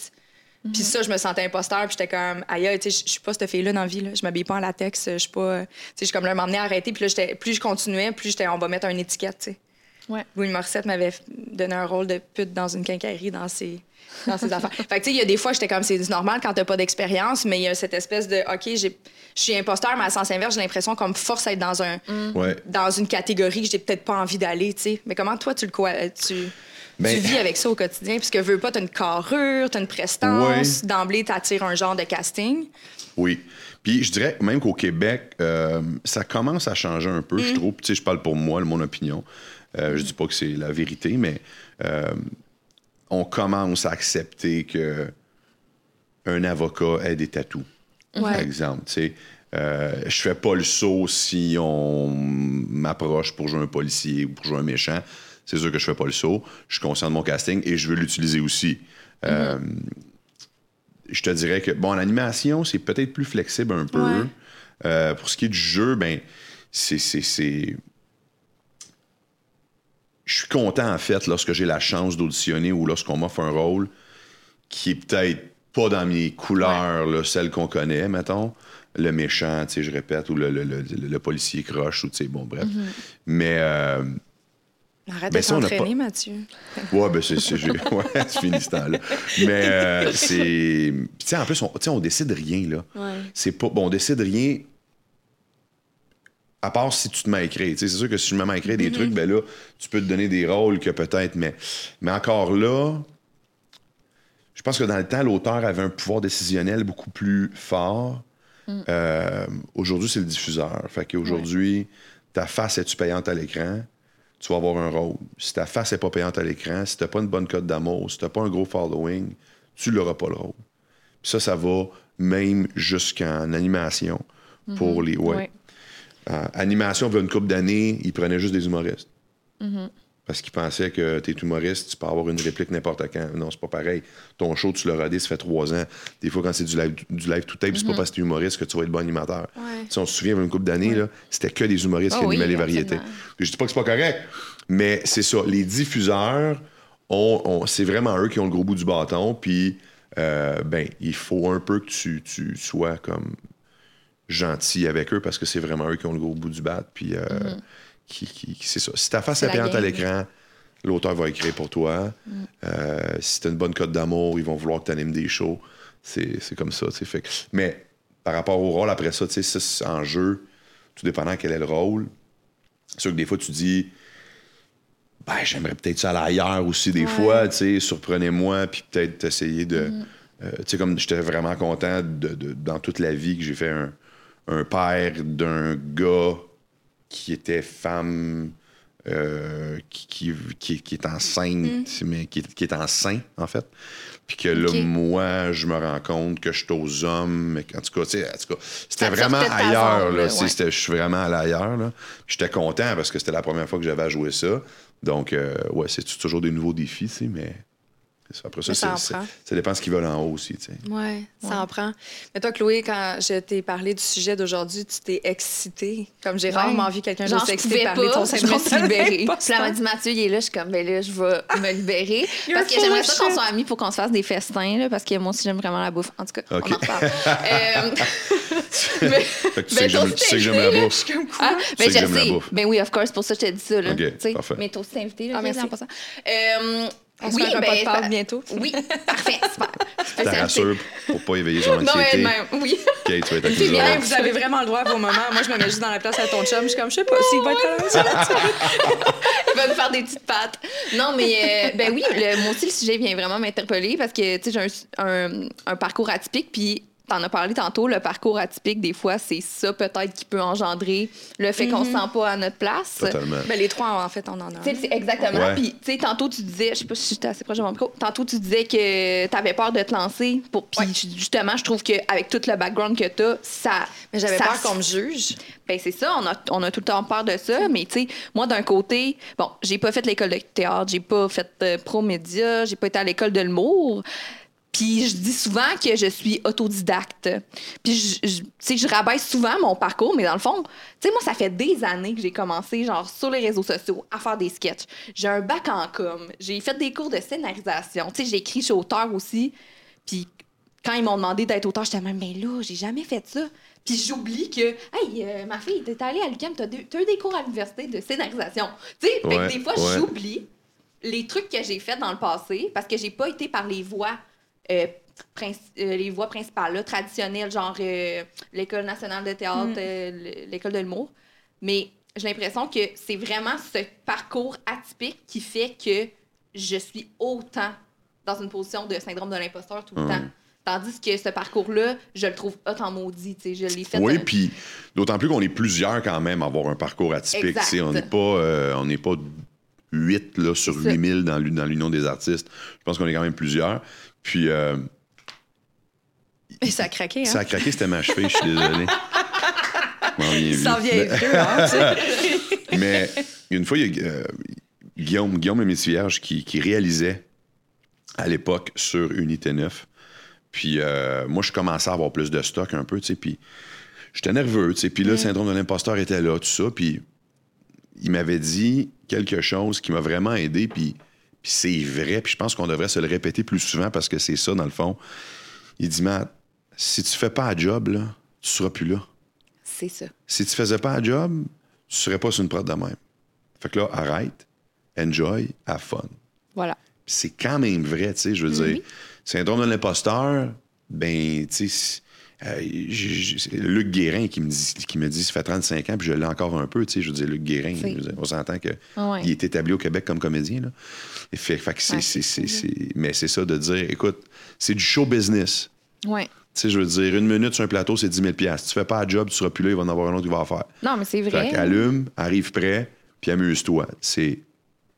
Puis ça, je me sentais imposteur, puis j'étais comme, aïe, tu sais, je- suis pas cette fille-là dans la vie, là. Je m'habille pas en latex, je suis pas. Tu sais, je suis comme là, m'emmener à arrêter, puis là, plus je continuais, plus j'étais, on va mettre une étiquette, tu sais. Ouais. Louis Morissette m'avait donné un rôle de pute dans une quincaillerie dans ses, dans ses affaires. Fait que, tu sais, il y a des fois, j'étais comme, c'est normal quand t'as pas d'expérience, mais il y a cette espèce de, OK, j'ai- je suis imposteur, mais à sens inverse, j'ai l'impression qu'on me force à être dans, un, Ouais. dans une catégorie que j'ai peut-être pas envie d'aller, tu sais. Mais comment toi, tu le quoi, tu. Ben- tu vis avec ça au quotidien, puisque veux pas, t'as une carrure, t'as une prestance, d'emblée, t'attires un genre de casting. Oui. Puis je dirais même qu'au Québec, euh, ça commence à changer un peu, Mm. je trouve. Tu sais, je parle pour moi, mon opinion. Euh, je dis pas que c'est la vérité, mais euh, on commence à accepter que un avocat ait des tatous, par exemple. Tu sais, euh, je fais pas le saut si on m'approche pour jouer un policier ou pour jouer un méchant. C'est sûr que je fais pas le saut. Je suis conscient de mon casting et je veux l'utiliser aussi. Euh, je te dirais que, bon, en animation, c'est peut-être plus flexible un peu. Ouais. Euh, pour ce qui est du jeu, ben, c'est. Je suis content, en fait, lorsque j'ai la chance d'auditionner ou lorsqu'on m'offre un rôle qui est peut-être pas dans mes couleurs, là, celles qu'on connaît, mettons. Le méchant, tu sais, je répète, ou le, le- le- le policier croche, ou tu sais, bon, bref. Mais. euh, Arrête Ben de pas- Mathieu. Ouais, ben c'est. ouais, fini ce temps-là. Mais euh, c'est. Tu sais, en plus, on, on décide rien, là. Ouais. C'est pas. Bon, on décide rien. À part si tu te mets à écrire. C'est sûr que si je me mets à écrire des trucs, ben là, tu peux te donner des rôles que peut-être. Mais, mais encore là, je pense que dans le temps, l'auteur avait un pouvoir décisionnel beaucoup plus fort. Euh, aujourd'hui, c'est le diffuseur. Fait qu'aujourd'hui, ta face est-tu payante à l'écran? Tu vas avoir un rôle. Si ta face n'est pas payante à l'écran, si tu n'as pas une bonne cote d'amour, si tu n'as pas un gros following, tu n'auras pas le rôle. Puis ça, ça va même jusqu'en animation pour les. Ouais. Ouais. Euh, animation, il y a une couple d'années, ils prenaient juste des humoristes. Parce qu'ils pensaient que tu es humoriste, tu peux avoir une réplique n'importe quand. Non, c'est pas pareil. Ton show, tu l'as rodé, ça fait trois ans. Des fois, quand c'est du live, du live tout tape, c'est pas parce que tu es humoriste que tu vas être bon animateur. Ouais. Sais, on se souvient, il y a une couple d'années, c'était que des humoristes Ah qui oui, animaient les variétés. Je dis pas que c'est pas correct, mais c'est ça. Les diffuseurs, c'est vraiment eux qui ont le gros bout du bâton. Puis, euh, ben, il faut un peu que tu, tu sois comme gentil avec eux parce que c'est vraiment eux qui ont le gros bout du bat. Puis, euh, qui, qui- qui- c'est ça. Si ta face est payante à l'écran, l'auteur va écrire pour toi. Euh, si tu une bonne cote d'amour, ils vont vouloir que tu animes des shows. C'est comme ça. Fait mais par rapport au rôle, après ça, tu sais, ça, c'est en jeu, tout dépendant quel est le rôle. C'est sûr que des fois, tu dis, ben, j'aimerais peut-être ça aller ailleurs aussi, des fois, tu sais, surprenez-moi, puis peut-être essayer de. euh, tu sais, comme j'étais vraiment content de, de- dans toute la vie que j'ai fait un, un père d'un gars qui était femme. euh, qui, qui, qui- qui est enceinte, mais qui, est- qui est enceinte, en fait. Puis que là, moi, je me rends compte que je suis aux hommes. Mais en tout cas, c'était vraiment ailleurs. là. ouais. Je suis vraiment allé ailleurs. là. Puis J'étais content parce que c'était la première fois que j'avais à jouer ça. Donc, euh, ouais, c'est toujours des nouveaux défis, mais ça. après ça, ça en c'est- c'est- prend. ça dépend de ce qu'ils veulent en haut aussi, tu sais. Ouais, ça en prend. Mais toi, Chloé, quand je t'ai parlé du sujet d'aujourd'hui, tu t'es excitée. Comme j'ai Ouais. rarement vu quelqu'un je excité pouvais parler de pas, son je me syndrome libérée. Puis là, m'a dit, Mathieu, il est là. Je suis comme, ben là, je vais me libérer. Parce que j'aimerais ça qu'on soit amis pour qu'on se fasse des festins, là, parce que moi aussi, j'aime vraiment la bouffe. En tout cas, Ok. on en reparle. Euh, mais, Fait que tu Ben, sais que j'aime- toi tu sais que aussi, j'aime t'es la bouffe. comme quoi? ah, ben, je sais. Ben oui, of course, pour ça, je t'ai dit ça. Là, Ok, parfait. Mais toi aussi, t'es invité. Là, Ah, merci. On se oui, fait un repas ben, de Pâques pa- bientôt? Oui, parfait, super. Ça rassure pour pas éveiller son Non, mais anxiété. même, oui. OK, tu vas être nous bien. vous avez vraiment le droit à vos moments. Moi, je me mets juste dans la place à ton chum. Je suis comme, je sais pas s'il va être à l'aise là-dessus. Il va nous faire des petites pattes. Non, mais euh, ben oui, le, moi aussi, le sujet vient vraiment m'interpeller parce que, tu sais, j'ai un, un- un parcours atypique, puis t'en as parlé tantôt, le parcours atypique, des fois, c'est ça peut-être qui peut engendrer le fait qu'on se sent pas à notre place. Totalement. Ben, les trois, en fait, on en a. Tu sais, c'est exactement. Ouais. Puis, tu sais, tantôt, tu disais, je sais pas si j'étais assez proche de mon micro, tantôt, tu disais que t'avais peur de te lancer. Pour, puis, justement, je trouve qu'avec tout le background que t'as, ça. Mais j'avais ça peur qu'on me juge. Ben c'est ça, on a, on a tout le temps peur de ça, mais tu sais, moi d'un côté, bon, j'ai pas fait l'école de théâtre, j'ai pas fait euh, pro média, j'ai pas été à l'école de l'humour. Puis je dis souvent que je suis autodidacte. Puis je, je- tu sais, je rabaisse souvent mon parcours, mais dans le fond, tu sais, moi, ça fait des années que j'ai commencé, genre, sur les réseaux sociaux, à faire des sketchs. J'ai un bac en com, j'ai fait des cours de scénarisation. Tu sais, j'ai écrit chez auteur aussi. Puis quand ils m'ont demandé d'être auteur, j'étais même, mais là, j'ai jamais fait ça. Puis j'oublie que, hey, euh, ma fille, t'es allée à l'UQAM, t'as, eu des cours à l'université de scénarisation. Tu sais, Ouais, des fois, ouais. j'oublie les trucs que j'ai faits dans le passé parce que j'ai pas été par les voies, les voies principales, là, traditionnelles, genre euh, l'École nationale de théâtre, Mm. euh, l'École de l'humour. Mais j'ai l'impression que c'est vraiment ce parcours atypique qui fait que je suis autant dans une position de syndrome de l'imposteur tout le Hum. temps. Tandis que ce parcours-là, je le trouve hot en maudit. tu sais, Je l'ai fait. Oui, euh, puis d'autant plus qu'on est plusieurs quand même à avoir un parcours atypique. On n'est pas, euh, on n'est pas 8 là, sur C'est ça. 8000 dans l'U- dans l'Union des artistes. Je pense qu'on est quand même plusieurs. Puis euh, Et ça a craqué, hein? ça a craqué, c'était ma cheville, je suis désolé. Viens Ça vieux. hein? tu sais. Mais une fois, il y a euh, Guillaume, Guillaume le Métis Vierge qui, qui réalisait à l'époque sur Unité 9. Puis euh, moi, je commençais à avoir plus de stock un peu, tu sais. Puis j'étais nerveux, tu sais. Puis là, le syndrome de l'imposteur était là, tout ça. Puis il m'avait dit quelque chose qui m'a vraiment aidé. Puis, puis c'est vrai. Puis je pense qu'on devrait se le répéter plus souvent parce que c'est ça, dans le fond. Il dit, Matt, si tu fais pas un job, là, tu seras plus là. C'est ça. Si tu faisais pas un job, tu serais pas sur une prod de même. Fait que là, arrête, enjoy, have fun. Voilà. C'est quand même vrai, tu sais, je veux dire. Syndrome de l'imposteur, ben, tu sais, c'est- euh, Luc Guérin qui me dit, qui me dit, ça fait 35 ans, puis je l'ai encore un peu, tu sais, je veux dire, Luc Guérin, dire, on s'entend qu'il Ah est établi au Québec comme comédien, là. Et fait, fait que c'est, Ouais, c'est- c'est c'est- cool, c'est- mais c'est ça de dire, écoute, c'est du show business. Ouais. Tu sais, je veux dire, une minute sur un plateau, c'est 10 000 Si tu fais pas un job, tu seras plus là, il va en avoir un autre qui va en faire. Non, mais c'est vrai. Fait qu'allume, arrive prêt, puis amuse-toi. C'est,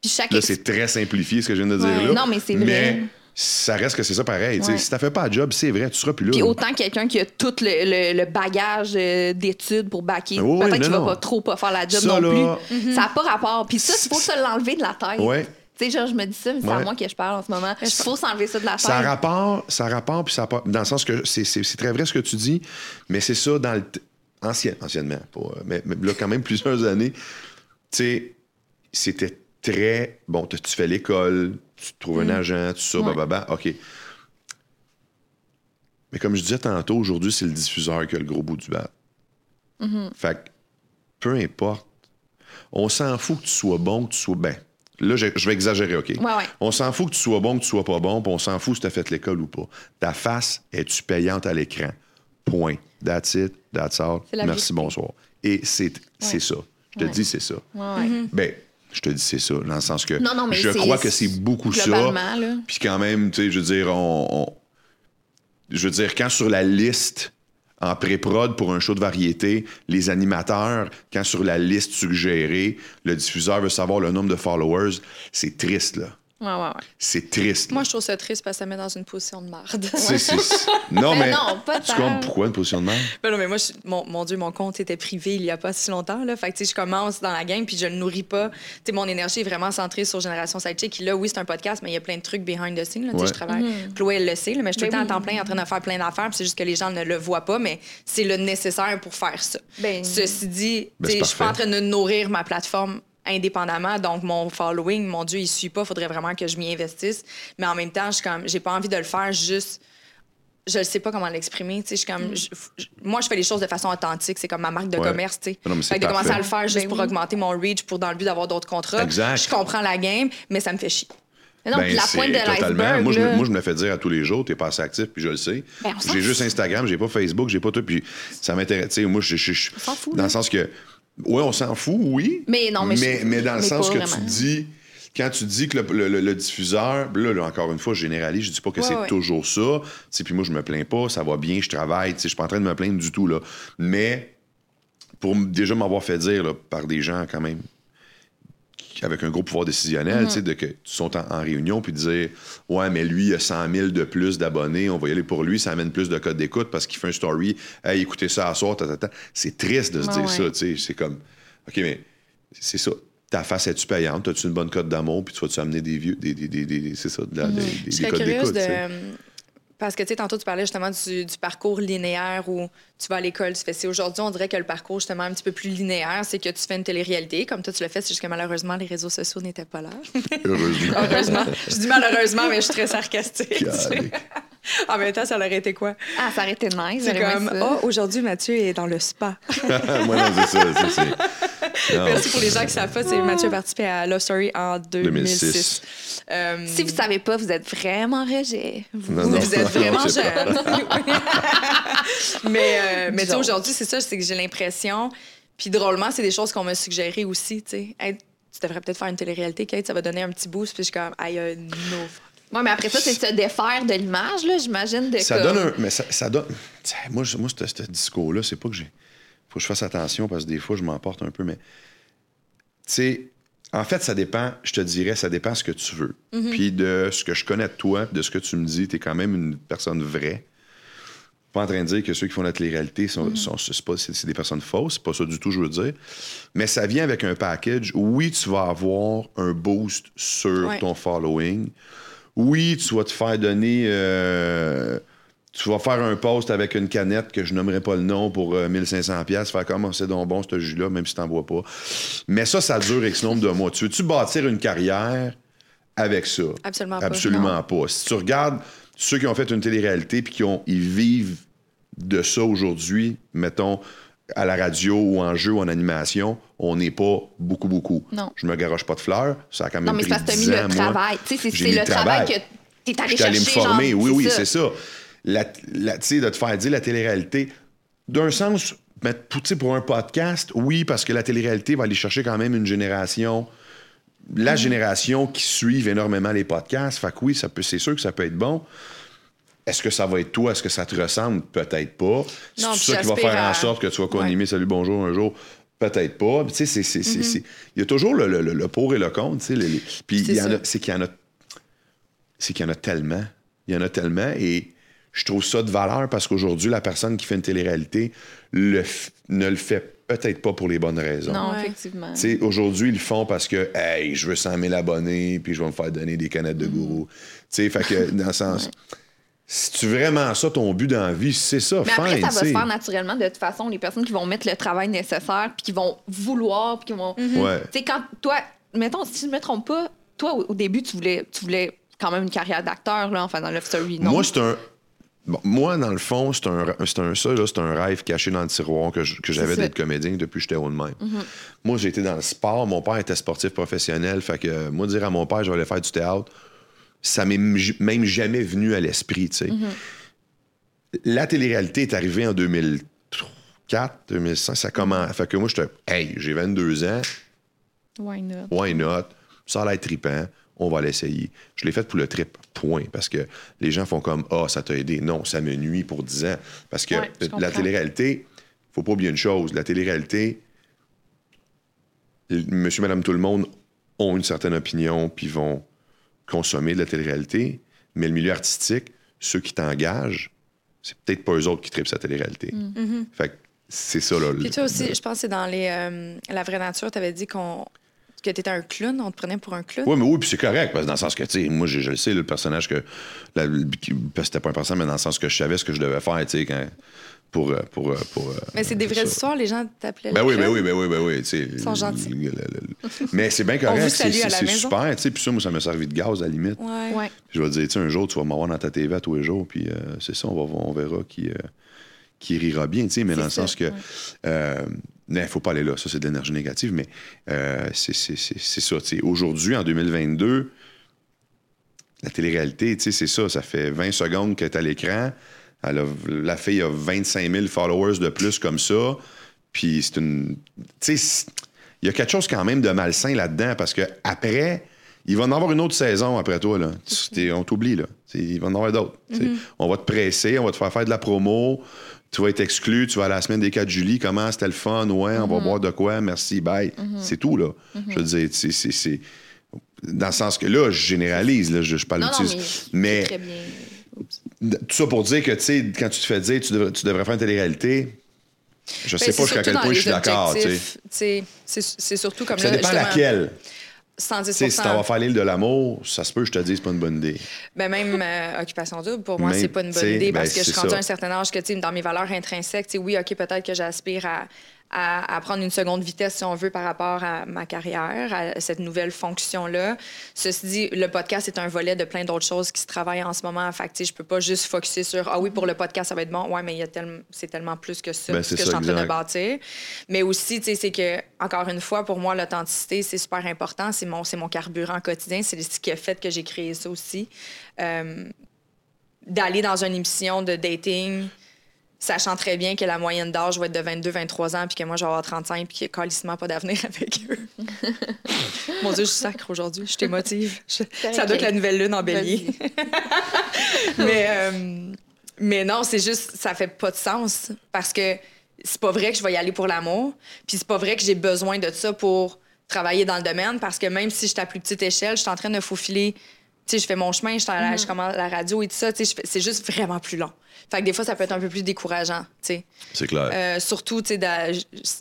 chaque là, c'est très simplifié ce que je viens de dire Ouais. là. Non, mais c'est vrai. ça reste que c'est ça pareil. Ouais. Si t'as fait pas un job, c'est vrai, tu seras plus là. Puis autant quelqu'un qui a tout le, le- le bagage euh, d'études pour Oui, oui, peut-être non, qu'il va pas trop pas faire la job Ça, non là- plus. Ça n'a pas rapport. Puis ça, il faut se l'enlever de la tête. Ouais. Tu sais, genre, je me dis ça, mais c'est à moi que je parle en ce moment. Il faut s'enlever ça de la tête. Ça rapport, ça rapport, puis ça dans le sens que c'est, c'est- c'est très vrai ce que tu dis, mais c'est ça dans le. Ancien, anciennement, pas, euh, mais, mais là, quand même plusieurs années, tu sais, c'était très. Bon, tu tu fais l'école, tu trouves un agent, tout ça, Mm. Ouais. bababa, OK. Mais comme je disais tantôt, aujourd'hui, c'est le diffuseur qui a le gros bout du bat. Mm-hmm. Fait que, peu importe, on s'en fout que tu sois bon, que tu sois. Ben, là, je, je vais exagérer, OK? Ouais, ouais. On s'en fout que tu sois bon, que tu sois pas bon, puis on s'en fout si tu as fait l'école ou pas. Ta face, es-tu payante à l'écran? Point. That's it, that's all. Merci, bonsoir. Et c'est c'est ça. Je te Ouais. dis, c'est ça. Ouais, ouais. Ben, je te dis, c'est ça, dans le sens que Non, non, mais je crois que c'est beaucoup ça. Puis quand même, tu sais, je veux dire, on, on- Je veux dire, quand sur la liste en pré-prod pour un show de variété, les animateurs, quand sur la liste suggérée, le diffuseur veut savoir le nombre de followers, c'est triste, là. Ouais, ouais, ouais. C'est triste. là. Moi, je trouve ça triste parce que ça met dans une position de marde. C'est- c'est- Non, Mais mais. non, pas Tu comprends pourquoi une position de merde? Ben non, mais moi, je- mon, mon Dieu, mon compte était privé il y a pas si longtemps. Là. Fait que, je commence dans la game puis je le nourris pas. Tu sais, mon énergie est vraiment centrée sur Génération Sidechick. Qui, là, oui, c'est un podcast, mais il y a plein de trucs behind the scenes. Là, Ouais. Je travaille. Chloé, elle le sait, là, mais je suis tout le Ben temps à temps plein en train de faire plein d'affaires. puis c'est juste que les gens ne le voient pas, mais c'est le nécessaire pour faire ça. Ben, Ceci dit, Ben, je suis pas en train de nourrir ma plateforme indépendamment. Donc, mon following, mon Dieu, il suit pas. faudrait vraiment que je m'y investisse. Mais en même temps, je suis comme, j'ai pas envie de le faire juste je ne sais pas comment l'exprimer. tu sais, Je suis comme, je- je- moi, je fais les choses de façon authentique. C'est comme ma marque de Ouais. commerce. tu sais. Non, mais c'est Fait que de commencer à le faire juste Ben pour oui. augmenter mon reach, pour dans le but d'avoir d'autres contrats. Exact. Je comprends la game, mais ça me fait chier. Mais non, Ben, la c'est pointe de l'iceberg, Moi, je me- là. moi, je me le fais dire à tous les jours, t'es pas assez actif, puis je le sais. Ben, j'ai juste Instagram, j'ai pas Facebook, j'ai pas tout, puis ça m'intéresse. Tu sais, moi, je, fout, Dans là. le sens que, ouais, on s'en fout, oui. Mais non, mais je- mais, dans le mais sens que vraiment. tu dis, quand tu dis que le, le- le- le diffuseur, là, là, encore une fois, je généralise, je dis pas que Ouais, c'est ouais. toujours ça. Puis moi, je me plains pas, ça va bien, je travaille, je suis pas en train de me plaindre du tout, là. Mais, pour déjà m'avoir fait dire, là, par des gens quand même avec un gros pouvoir décisionnel, tu sais, de que tu sont en, en réunion puis de dire ouais mais lui il a 100 000 de plus d'abonnés, on va y aller pour lui, ça amène plus de codes d'écoute parce qu'il fait un story, hey écoutez ça à soir, c'est triste de se Ouais, dire ouais. ça, tu sais, c'est comme ok mais c'est ça. Ta face est-tu payante? As-tu une bonne cote d'amour? Puis tu vas-tu amener des vieux, des, des, des, des- c'est ça, de la- des, des- codes d'écoute, de. Parce que, tu sais, tantôt, tu parlais justement du, du parcours linéaire où tu vas à l'école, tu fais ci. Aujourd'hui, on dirait que le parcours, justement, un petit peu plus linéaire, c'est que tu fais une télé-réalité. Comme toi, tu l'as fait, c'est juste que malheureusement, les réseaux sociaux n'étaient pas là. Heureusement. Heureusement. je dis malheureusement, mais je suis très sarcastique. en même temps, ça aurait été quoi? Ah, ça aurait été nice. C'est comme, ça. oh, aujourd'hui, Mathieu est dans le spa. Moi, non, c'est ça. c'est- c'est- non. Merci pour les gens qui savent pas, c'est Mathieu a participé à Love Story en 2006. 2006. Euh, Si vous savez pas, vous êtes vraiment rejet. Vous, Non, vous non, êtes non, vraiment jeune. mais euh, mais tu sais, aujourd'hui, c'est ça, c'est que j'ai l'impression. Puis drôlement, c'est des choses qu'on m'a suggérées aussi, tu sais. Être tu devrais peut-être faire une télé-réalité, Kate, ça va donner un petit boost. Puis je suis comme, aïe, no. Ouais, mais après ça, c'est de se défaire de l'image, là, j'imagine. De Ça comme- donne un. Mais ça, ça donne. T'sais, Moi, moi ce ce discours-là, c'est pas que j'ai. Faut que je fasse attention parce que des fois, je m'emporte un peu, mais. Tu sais, en fait, ça dépend, je te dirais, ça dépend ce que tu veux. Puis de ce que je connais de toi, de ce que tu me dis, tu es quand même une personne vraie. Pas en train de dire que ceux qui font la télé-réalité sont, sont- c'est pas- c'est- c'est des personnes fausses, c'est pas ça du tout, je veux dire. Mais ça vient avec un package. Oui, tu vas avoir un boost sur Ouais. ton following. Oui, tu vas te faire donner. euh, tu vas faire un post avec une canette que je nommerai pas le nom pour euh, 1500 pièces, faire comme oh, c'est donc bon ce jus-là, même si t'en bois pas. Mais ça, ça dure X nombre de mois. Tu veux-tu bâtir une carrière avec ça? Absolument pas. Absolument pas. Si tu regardes ceux qui ont fait une télé-réalité puis qui ont, ils vivent de ça aujourd'hui, mettons, à la radio ou en jeu ou en animation, on n'est pas beaucoup, beaucoup. Non. Je me garoche pas de fleurs. Ça a quand même Non, mais pris c'est parce que t'as 10 mis le travail. Tu c'est le travail que travail. t'es allé J'étais allé chercher. me former, genre, oui, oui, c'est ça. La, la- tu sais, de te faire dire la télé-réalité, d'un sens, pour, tu sais, pour un podcast, oui, parce que la télé-réalité va aller chercher quand même une génération, Mm. la génération qui suivent énormément les podcasts. Fait que oui, ça peut, c'est sûr que ça peut être bon. Est-ce que ça va être toi? Est-ce que ça te ressemble? Peut-être pas. C'est ça qui va faire en sorte que tu vas Ouais. co-animer Salut, bonjour un jour. Peut-être pas. Tu sais, c'est- c'est- c'est- c'est- il y a toujours le, le- le- le pour et le contre. tu sais, les- les- Puis C'est il y en a- c'est qu'il y en a c'est qu'il y en a tellement. Il y en a tellement et je trouve ça de valeur parce qu'aujourd'hui, la personne qui fait une télé-réalité le f- ne le fait peut-être pas pour les bonnes raisons. Non, Ouais. effectivement. Tu sais, aujourd'hui, ils le font parce que, hey, je veux 100 000 abonnés, puis je vais me faire donner des canettes de gourou. Tu sais, fait que, dans le sens, si tu veux vraiment ça, ton but dans la vie, c'est ça, Mais après, fine, ça va se faire naturellement de toute façon. Les personnes qui vont mettre le travail nécessaire, puis qui vont vouloir, puis qui vont. Ouais. Tu sais, quand toi, mettons, si je ne me trompe pas, toi, au, au début, tu voulais, tu voulais quand même une carrière d'acteur, là, enfin, dans Love Story, non? Moi, c'est un. bon, moi, dans le fond, c'est un, c'est un, ça, là, c'est un rêve caché dans le tiroir que, je- que j'avais d'être comédien depuis que j'étais haut de même. Moi, j'ai été dans le sport. Mon père était sportif professionnel. Fait que, moi, dire à mon père, je vais aller faire du théâtre, ça m'est même jamais venu à l'esprit, tu sais. La télé-réalité est arrivée en 2004, 2005. Ça commence. Fait que moi, j'étais, hey, j'ai 22 ans. Why not? Why not? Ça a l'air trippant. On va l'essayer. Je l'ai fait pour le trip, point. Parce que les gens font comme Ah, ça t'a aidé. Non, ça me nuit pour 10 ans. Parce que Ouais, la télé-réalité, faut pas oublier une chose. La télé-réalité, monsieur, madame, tout le monde ont une certaine opinion puis vont consommer de la télé-réalité. Mais le milieu artistique, ceux qui t'engagent, c'est peut-être pas eux autres qui trippent sa télé-réalité. Mm. Fait que c'est ça, là. Puis le- toi aussi, je pense que c'est dans les, euh, la vraie nature, tu avais dit qu'on que tu étais un clown, on te prenait pour un clown? Oui, mais oui, puis c'est correct, parce que dans le sens que, tu sais, moi, je, je le sais, le personnage que. la- parce que c'était pas un personnage, mais dans le sens que je savais ce que je devais faire, tu sais, quand. Pour. euh, pour, euh, pour euh, Mais c'est des vraies ça. histoire, les gens t'appelaient Ben oui, ben clown. oui, ben oui, ben oui. tu sais, Ils sont gentils. le- le- le- Mais c'est bien correct, c'est super, tu sais, puis ça, moi, ça m'a servi de gaz à la limite. Ouais. Ouais. Je vais te dire, tu sais, un jour, tu vas m'avoir dans ta TV à tous les jours, puis euh, c'est ça, on, va, voir- on verra qui, euh, qui rira bien, tu sais, mais dans le sens que. Euh, il ne faut pas aller là, ça, c'est de l'énergie négative, mais euh, c'est ça, tu. Aujourd'hui, en 2022, la télé-réalité, tu c'est ça, ça fait 20 secondes qu'elle est à l'écran. Elle a- la fille a 25 000 followers de plus comme ça. Puis c'est une. Tu sais, il y a quelque chose quand même de malsain là-dedans parce que après, il va en avoir une autre saison après toi. Là. Tu- on t'oublie. là. Tu il va en avoir d'autres. tu sais. On va te presser, on va te faire faire de la promo. Tu vas être exclu, tu vas à la semaine des 4 juillet. Comment c'était le fun? Ouais, on va boire de quoi? Merci, bye. C'est tout, là. Je veux dire, c'est- c'est. c'est- Dans le sens que là, je généralise, là, je, je parle Non, non, mais, mais très bien. Tout ça pour dire que, tu sais, quand tu te fais dire tu devrais, tu devrais faire une télé-réalité, je Ben, sais pas jusqu'à quel point je suis d'accord. C'est surtout comme Ça là, dépend justement, laquelle. 110 Tu sais, si t'en vas faire l'île de l'amour, ça se peut, je te dis, c'est pas une bonne idée. Ben même euh, occupation double, pour moi, c'est pas une bonne idée ben, parce que je suis rendue à un certain âge que, dans mes valeurs intrinsèques, oui, OK, peut-être que j'aspire à, à, à prendre une seconde vitesse, si on veut, par rapport à ma carrière, à cette nouvelle fonction-là. Ceci dit, le podcast est un volet de plein d'autres choses qui se travaillent en ce moment. Fait que, je peux pas juste focuser sur, ah oui, pour le podcast, ça va être bon. Ouais, mais il y a tellement, c'est tellement plus que ça, Ben, que je suis en train de bâtir. Mais aussi, tu sais, c'est que, encore une fois, pour moi, l'authenticité, c'est super important. C'est mon, mon carburant quotidien. C'est ce qui a fait que j'ai créé ça aussi. Euh, d'aller dans une émission de dating, sachant très bien que la moyenne d'âge va être de 22-23 ans, puis que moi, je vais avoir 35, puis qu'il n'y a calissement pas d'avenir avec eux. Mon Dieu, je suis sacre aujourd'hui. Je t'émotive. Je- Ça doit être la nouvelle lune en bélier. mais, euh, mais non, c'est juste, ça fait pas de sens. Parce que c'est pas vrai que je vais y aller pour l'amour. Puis c'est pas vrai que j'ai besoin de ça pour travailler dans le domaine. Parce que même si je suis à plus petite échelle, je suis en train de faufiler. Sais, je fais mon chemin, je, je commence la radio et tout ça. C'est juste vraiment plus long. Fait que des fois, ça peut être un peu plus décourageant. Tu sais. C'est clair. Euh, surtout, tu sais, d'a-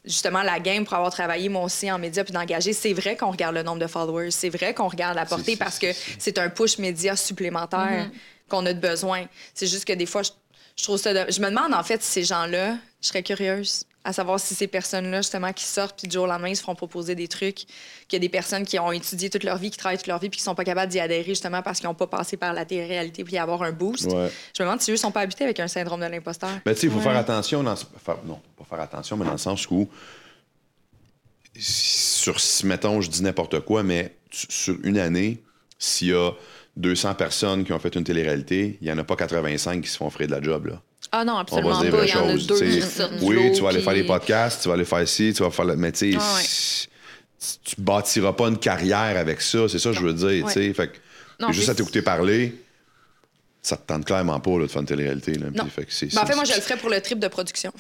justement, la game, pour avoir travaillé, moi aussi, en médias puis d'engager, c'est vrai qu'on regarde le nombre de followers. C'est vrai qu'on regarde la portée parce que c'est un push média supplémentaire qu'on a de besoin. C'est juste que des fois, je, je trouve ça... de- Je me demande, en fait, si ces gens-là, je serais curieuse à savoir si ces personnes-là, justement, qui sortent puis du jour au lendemain, ils se font proposer des trucs, qu'il y a des personnes qui ont étudié toute leur vie, qui travaillent toute leur vie puis qui sont pas capables d'y adhérer, justement, parce qu'ils n'ont pas passé par la télé-réalité puis y avoir un boost. Ouais. Je me demande si eux sont pas habités avec un syndrome de l'imposteur. Mais tu sais, il faut faire attention dans non, pas faire attention, mais dans le sens où sur si, mettons, je dis n'importe quoi, mais sur une année, s'il y a 200 personnes qui ont fait une télé-réalité, il n'y en a pas 85 qui se font offrir de la job, là. Ah non, On absolument va se dire pas. vraies Il y en a deux qui sortent du Oui, lot, tu vas aller puis- faire des podcasts, tu vas aller faire ci, tu vas faire le. Mais tu sais, Ah ouais. si- tu bâtiras pas une carrière avec ça, c'est ça que je veux dire, Ouais. tu sais. Fait que Non, juste à t'écouter parler, ça te tente clairement pas là, de faire une télé-réalité. Là. Non. Puis fait que c'est- Ben, en fait, moi, je le ferais pour le trip de production.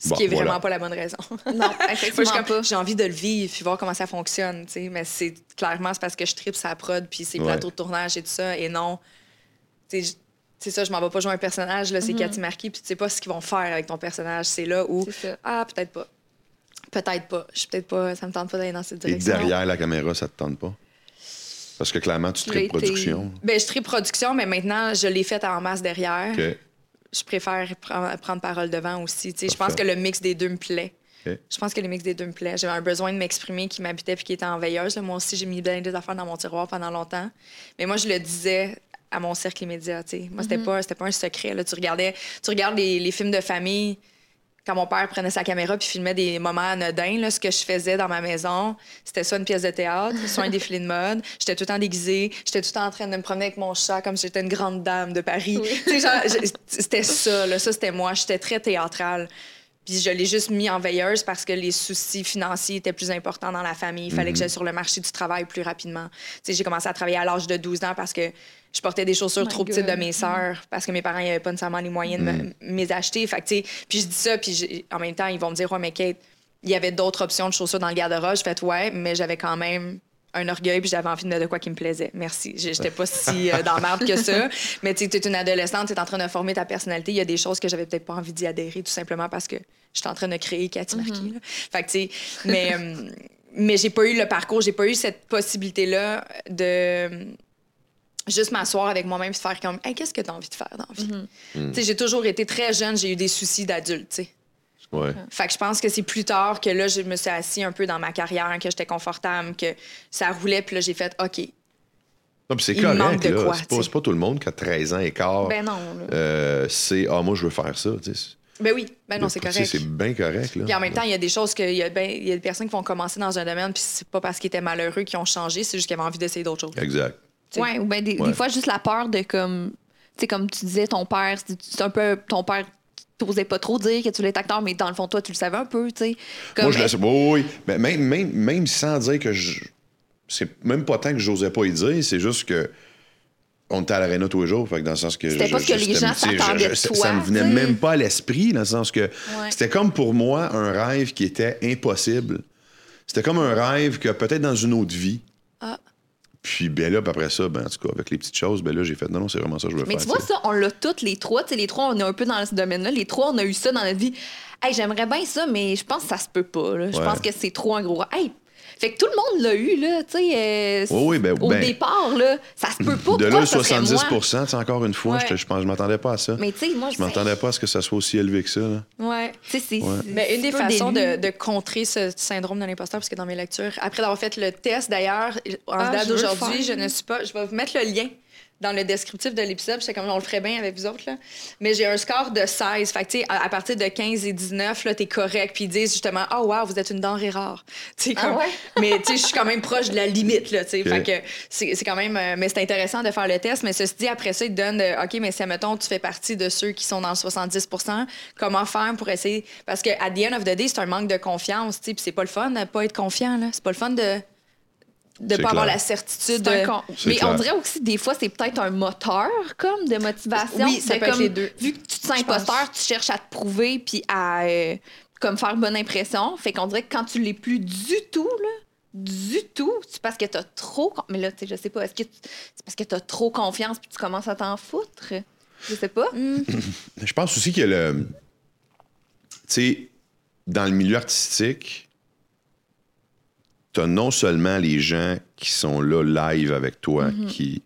Ce Bon, qui est vraiment voilà. pas la bonne raison. Non, Moi, je suis effectivement j'ai envie de le vivre puis voir comment ça fonctionne, tu sais. Mais c'est clairement c'est parce que je tripe sa prod puis c'est Ouais. plateau de tournage et tout ça. Et non, tu sais, je- c'est ça, je m'en vais pas jouer un personnage, là, c'est Cathy Marquis, puis tu sais pas ce qu'ils vont faire avec ton personnage. C'est là où, ah, peut-être pas. Peut-être pas. Je suis peut-être pas, ça me tente pas d'aller dans cette Et direction. derrière la caméra, ça te tente pas? Parce que clairement, tu traites production. Ben, je tripe production, mais maintenant, je l'ai faite en masse derrière. OK. je préfère pre- prendre parole devant aussi. Tu sais, Je pense que le mix des deux me plaît. OK. Je pense que le mix des deux me plaît. J'avais un besoin de m'exprimer qui m'habitait puis qui était en veilleuse. Moi aussi, j'ai mis bien des affaires dans mon tiroir pendant longtemps. Mais moi, je le disais à mon cercle immédiat. tu sais. Moi, c'était pas, c'était pas un secret. Là. Tu, regardais, tu regardes les, les films de famille. Quand mon père prenait sa caméra puis filmait des moments anodins, là, ce que je faisais dans ma maison, c'était soit une pièce de théâtre, soit un défilé de mode. J'étais tout le temps déguisée. J'étais tout le temps en train de me promener avec mon chat comme si j'étais une grande dame de Paris. Je- c'était ça. Là. Ça, c'était moi. J'étais très théâtrale. Puis je l'ai juste mis en veilleuse parce que les soucis financiers étaient plus importants dans la famille. Il fallait que j'aille sur le marché du travail plus rapidement. J'ai commencé à travailler à l'âge de 12 ans parce que je portais des chaussures trop petites de mes sœurs parce que mes parents n'avaient pas nécessairement les moyens de me, me les acheter. Fait que, tu sais, puis je dis ça, puis j'ai- en même temps, ils vont me dire, ouais, mais Kate, il y avait d'autres options de chaussures dans le garde-robe. Je fais, ouais, mais j'avais quand même un orgueil puis j'avais envie de mettre de quoi qui me plaisait. Merci. J'étais pas si euh, dans merde que ça. Mais tu es une adolescente, tu es en train de former ta personnalité. Il y a des choses que j'avais peut-être pas envie d'y adhérer tout simplement parce que j'étais en train de créer Cathy Marquis. là. Fait que, tu sais, mais, euh, mais j'ai pas eu le parcours, j'ai pas eu cette possibilité-là de euh, juste m'asseoir avec moi-même et faire comme, hey, qu'est-ce que tu as envie de faire dans la vie? Tu sais, J'ai toujours été très jeune, j'ai eu des soucis d'adulte. Ouais. Fait que je pense que c'est plus tard que là, je me suis assis un peu dans ma carrière, que j'étais confortable, que ça roulait, puis là, j'ai fait OK. Non, puis c'est Il manque correct, de là. quoi, C'est pas, pas tout le monde qui a 13 ans et quart. Ben non. là. euh, c'est Ah, moi, je veux faire ça. tu sais. Ben oui, ben non, c'est correct. C'est bien correct. Là. Puis en même temps, il y a des choses que. Il y, a ben- il y a des personnes qui vont commencer dans un domaine, puis c'est pas parce qu'ils étaient malheureux qu'ils ont changé, c'est juste qu'ils avaient envie d'essayer d'autres choses. Exact. Sais. Ouais, ou ben des, Ouais. des fois, juste la peur de comme. Tu sais, comme tu disais, ton père, c'est un peu. Ton père t'osais pas trop dire que tu voulais être acteur, mais dans le fond, toi, tu le savais un peu, tu sais. Comme, Moi, je laisse. Oui, oui. Mais même, même, même sans dire que je. C'est même pas tant que j'osais pas y dire, c'est juste que. On était à l'aréna tous les jours, fait que dans le sens que. C'était je- pas que les gens sais, s'attendaient de je- toi, Ça me venait sais. même pas à l'esprit, dans le sens que. Ouais. C'était comme pour moi un rêve qui était impossible. C'était comme un rêve que peut-être dans une autre vie. Puis ben là, après ça, ben, en tout cas, avec les petites choses, ben là, j'ai fait non, non, c'est vraiment ça que je veux Mais faire. tu vois, tu sais. ça, on l'a toutes, les trois. Tu sais, les trois, on est un peu dans ce domaine-là. Les trois, on a eu ça dans notre vie. Hey, j'aimerais bien ça, mais je pense que ça se peut pas. là. Je Ouais. pense que c'est trop un gros. Hey! Fait que tout le monde l'a eu, là, tu sais. euh, Oui, oui, ben- au ben- départ, là, ça se peut pas. De là, Pourquoi le ça serait 70 moi? tu sais, encore une fois, Ouais. je, je, pense- je m'attendais pas à ça. Mais tu sais, moi, Je m'attendais pas à ce que ça soit aussi élevé que ça. là. Ouais. Tu sais, c'est. Ouais. Mais une des façons de, contrer ce syndrome de l'imposteur, parce que dans mes lectures, après d'avoir fait le test d'ailleurs, en Ah, date d'aujourd'hui, je ne suis pas. Je vais vous mettre le lien dans le descriptif de l'épisode, j'étais comme on le ferait bien avec vous autres, là. Mais j'ai un score de 16. Fait que, tu sais, à, à partir de 15 et 19, là, t'es correct. Puis ils disent justement, oh, wow, vous êtes une denrée rare. Tu sais, Ah comme. ouais? Mais, tu sais, je suis quand même proche de la limite, là, tu sais. Ok. Fait que c'est c'est quand même. euh, mais c'est intéressant de faire le test. Mais ceci dit, après ça, ils te donnent, de, OK, mais si, mettons, tu fais partie de ceux qui sont dans le 70% comment faire pour essayer. Parce que, at the end of the day, c'est un manque de confiance, tu sais. Puis c'est pas le fun de pas être confiant, là. C'est pas le fun de. De pas avoir la certitude de. Mais clair. on dirait aussi, des fois, c'est peut-être un moteur, comme, de motivation. Oui, ça être comme, les deux. Vu que tu te sens imposteur, tu cherches à te prouver puis à euh, comme faire bonne impression. Fait qu'on dirait que quand tu l'es plus du tout, là, du tout, c'est parce que t'as trop... con- Mais là, tu sais, je sais pas, est-ce que tu- c'est parce que t'as trop confiance puis tu commences à t'en foutre? Je sais pas. Je pense aussi que le. Tu sais, dans le milieu artistique, t'as non seulement les gens qui sont là live avec toi, qui.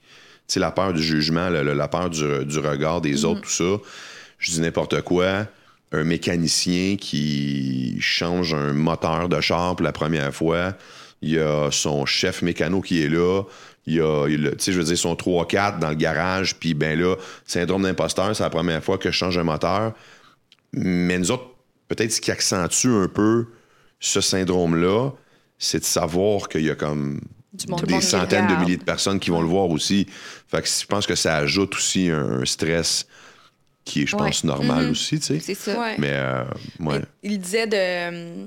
Tu sais, la peur du jugement, la peur du, du regard des autres, tout ça. Je dis n'importe quoi. Un mécanicien qui change un moteur de char pour la première fois. Il y a son chef mécano qui est là. Il y a, tu sais, je veux dire, son 3-4 dans le garage. Puis, ben là, syndrome d'imposteur, c'est la première fois que je change un moteur. Mais nous autres, peut-être ce qui accentue un peu ce syndrome-là, c'est de savoir qu'il y a comme des centaines de milliers de personnes qui vont le voir aussi. Fait que je pense que ça ajoute aussi un, un stress qui est, je Ouais. pense, normal aussi, tu sais. C'est ça. Ouais. Mais, euh, ouais. Il disait de, euh,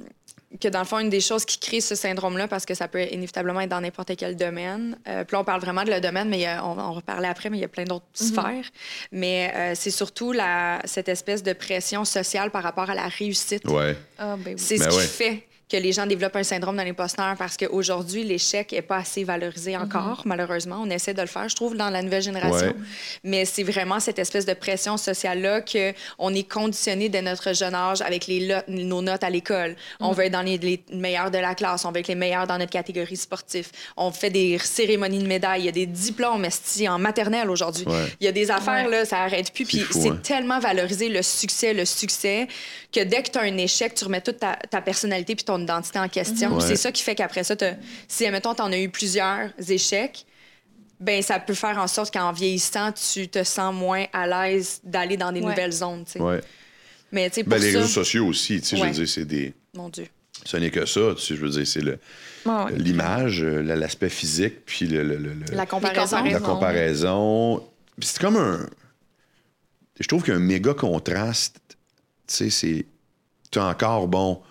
que dans le fond, une des choses qui crée ce syndrome-là, parce que ça peut inévitablement être dans n'importe quel domaine, euh, puis là, on parle vraiment de le domaine, mais a- on, on va parler après, mais il y a plein d'autres sphères. Mais euh, c'est surtout la, cette espèce de pression sociale par rapport à la réussite. Ouais. Ah, ben oui. C'est Ben ce ouais. qui fait que les gens développent un syndrome de l'imposteur parce qu'aujourd'hui, l'échec n'est pas assez valorisé encore, malheureusement. On essaie de le faire, je trouve, dans la nouvelle génération. Ouais. Mais c'est vraiment cette espèce de pression sociale-là qu'on est conditionné dès notre jeune âge avec les nos notes à l'école. On veut être dans les, les meilleurs de la classe, on veut être les meilleurs dans notre catégorie sportive. On fait des cérémonies de médailles, il y a des diplômes esti, en maternelle aujourd'hui. Ouais. Il y a des affaires, Ouais. là, ça arrête plus. Puis c'est hein. tellement valorisé le succès, le succès, que dès que tu as un échec, tu remets toute ta, ta personnalité puis ton identité en question. C'est ça qui fait qu'après ça, si, admettons, tu en as eu plusieurs échecs, ben ça peut faire en sorte qu'en vieillissant, tu te sens moins à l'aise d'aller dans des Ouais. nouvelles zones. tu sais. ouais. Mais tu sais, pour Ben, les ça, réseaux sociaux aussi, tu sais, je veux dire, c'est des. mon Dieu. Ce n'est que ça, tu sais, je veux dire, c'est le- Ah, ouais. l'image, euh, l'aspect physique, puis le, le- le- le- La comparaison. la comparaison. Puis C'est comme un. Je trouve qu'il y a un méga contraste. Tu sais, c'est. Tu as encore, bon,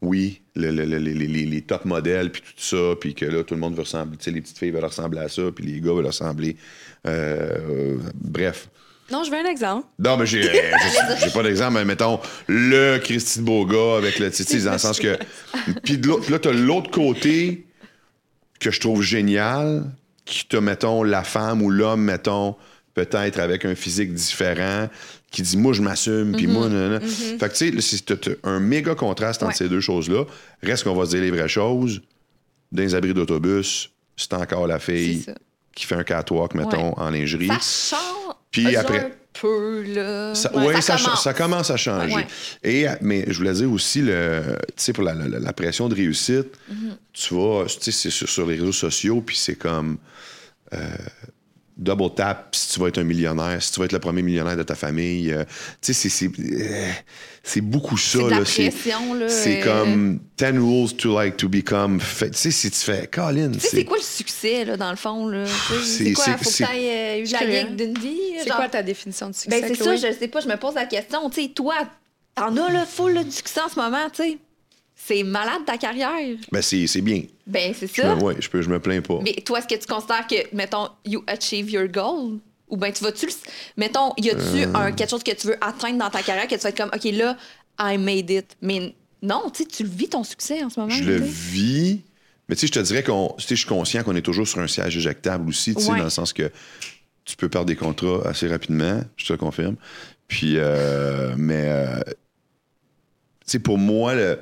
oui, le- le- le- les, les- les- les top modèles, puis tout ça, puis que là, tout le monde veut ressembler. Tu sais, les petites filles veulent ressembler à ça, puis les gars veulent ressembler. Euh, euh, bref. Non, je veux un exemple. Non, mais j'ai j'ai- j'ai pas d'exemple, mais mettons le Christy de gars avec le titi, dans le sens que. Puis de l'autre- là, t'as l'autre côté que je trouve génial, qui te, mettons, la femme ou l'homme, mettons, peut-être avec un physique différent, qui dit moi, je m'assume, puis moi, nanana. Fait que, tu sais, c'est un méga contraste entre Ouais. ces deux choses-là. Reste qu'on va se dire les vraies choses. Dans les abris d'autobus, c'est encore la fille qui fait un catwalk, mettons, en lingerie. Ça Puis un après- peu, là. Ça, Ouais, ça, commence. ça commence à changer. Ouais. Et, mais je voulais dire aussi, le, tu sais, pour la, la- la pression de réussite, Mm-hmm. tu vas, tu sais, c'est sur, sur les réseaux sociaux, puis c'est comme euh, double tap si tu vas être un millionnaire, si tu vas être le premier millionnaire de ta famille. euh, tu sais, c'est- c'est euh, c'est beaucoup ça. C'est de la là. C'est- pression, là. C'est euh, comme 10 rules to like to become. Tu sais, si tu fais, Colin, Tu sais, c'est quoi le succès, là, dans le fond, là? Sais, C'est- C'est quoi? c'est- Faut que c'est- tu ailles eu la curieuse. d'une vie? C'est genre? quoi ta définition de succès? Ben, c'est ça, je sais pas, je me pose la question. Tu sais, toi, t'en as, là, full là, du succès en ce moment, tu sais. C'est malade ta carrière. Ben, c'est c'est bien. Ben, c'est ça. ouais, je, peux, je me plains pas. Mais toi, est-ce que tu considères que, mettons, you achieve your goal? Ou bien tu vas-tu le. Mettons, y a-tu Euh. un, quelque chose que tu veux atteindre dans ta carrière que tu vas être comme, OK, là, I made it. Mais non, tu sais, tu le vis ton succès en ce moment. Je le vis. Mais tu sais, je te dirais qu'on. Je suis conscient qu'on est toujours sur un siège éjectable aussi, tu sais, Ouais. dans le sens que tu peux perdre des contrats assez rapidement, je te le confirme. Puis, euh, mais. euh, tu sais, pour moi, le-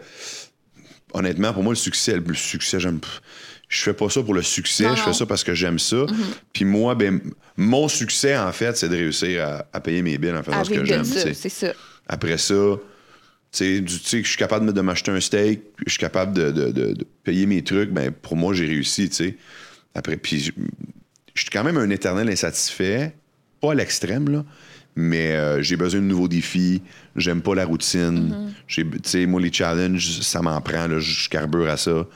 honnêtement, pour moi, le succès, le succès, j'aime. Je fais pas ça pour le succès, Non, je non. fais ça parce que j'aime ça. Puis moi, ben, mon succès, en fait, c'est de réussir à, à payer mes billes en faisant ce que j'aime. c'est ça. Après ça, tu sais, je suis capable de, m'acheter un steak, je suis capable de, de- de- de payer mes trucs, ben pour moi, j'ai réussi, tu sais. Après, puis je suis quand même un éternel insatisfait, pas à l'extrême, là, mais euh, j'ai besoin de nouveaux défis. J'aime pas la routine. J'ai- sais, moi, les challenges, ça m'en prend. là, je carbure à ça.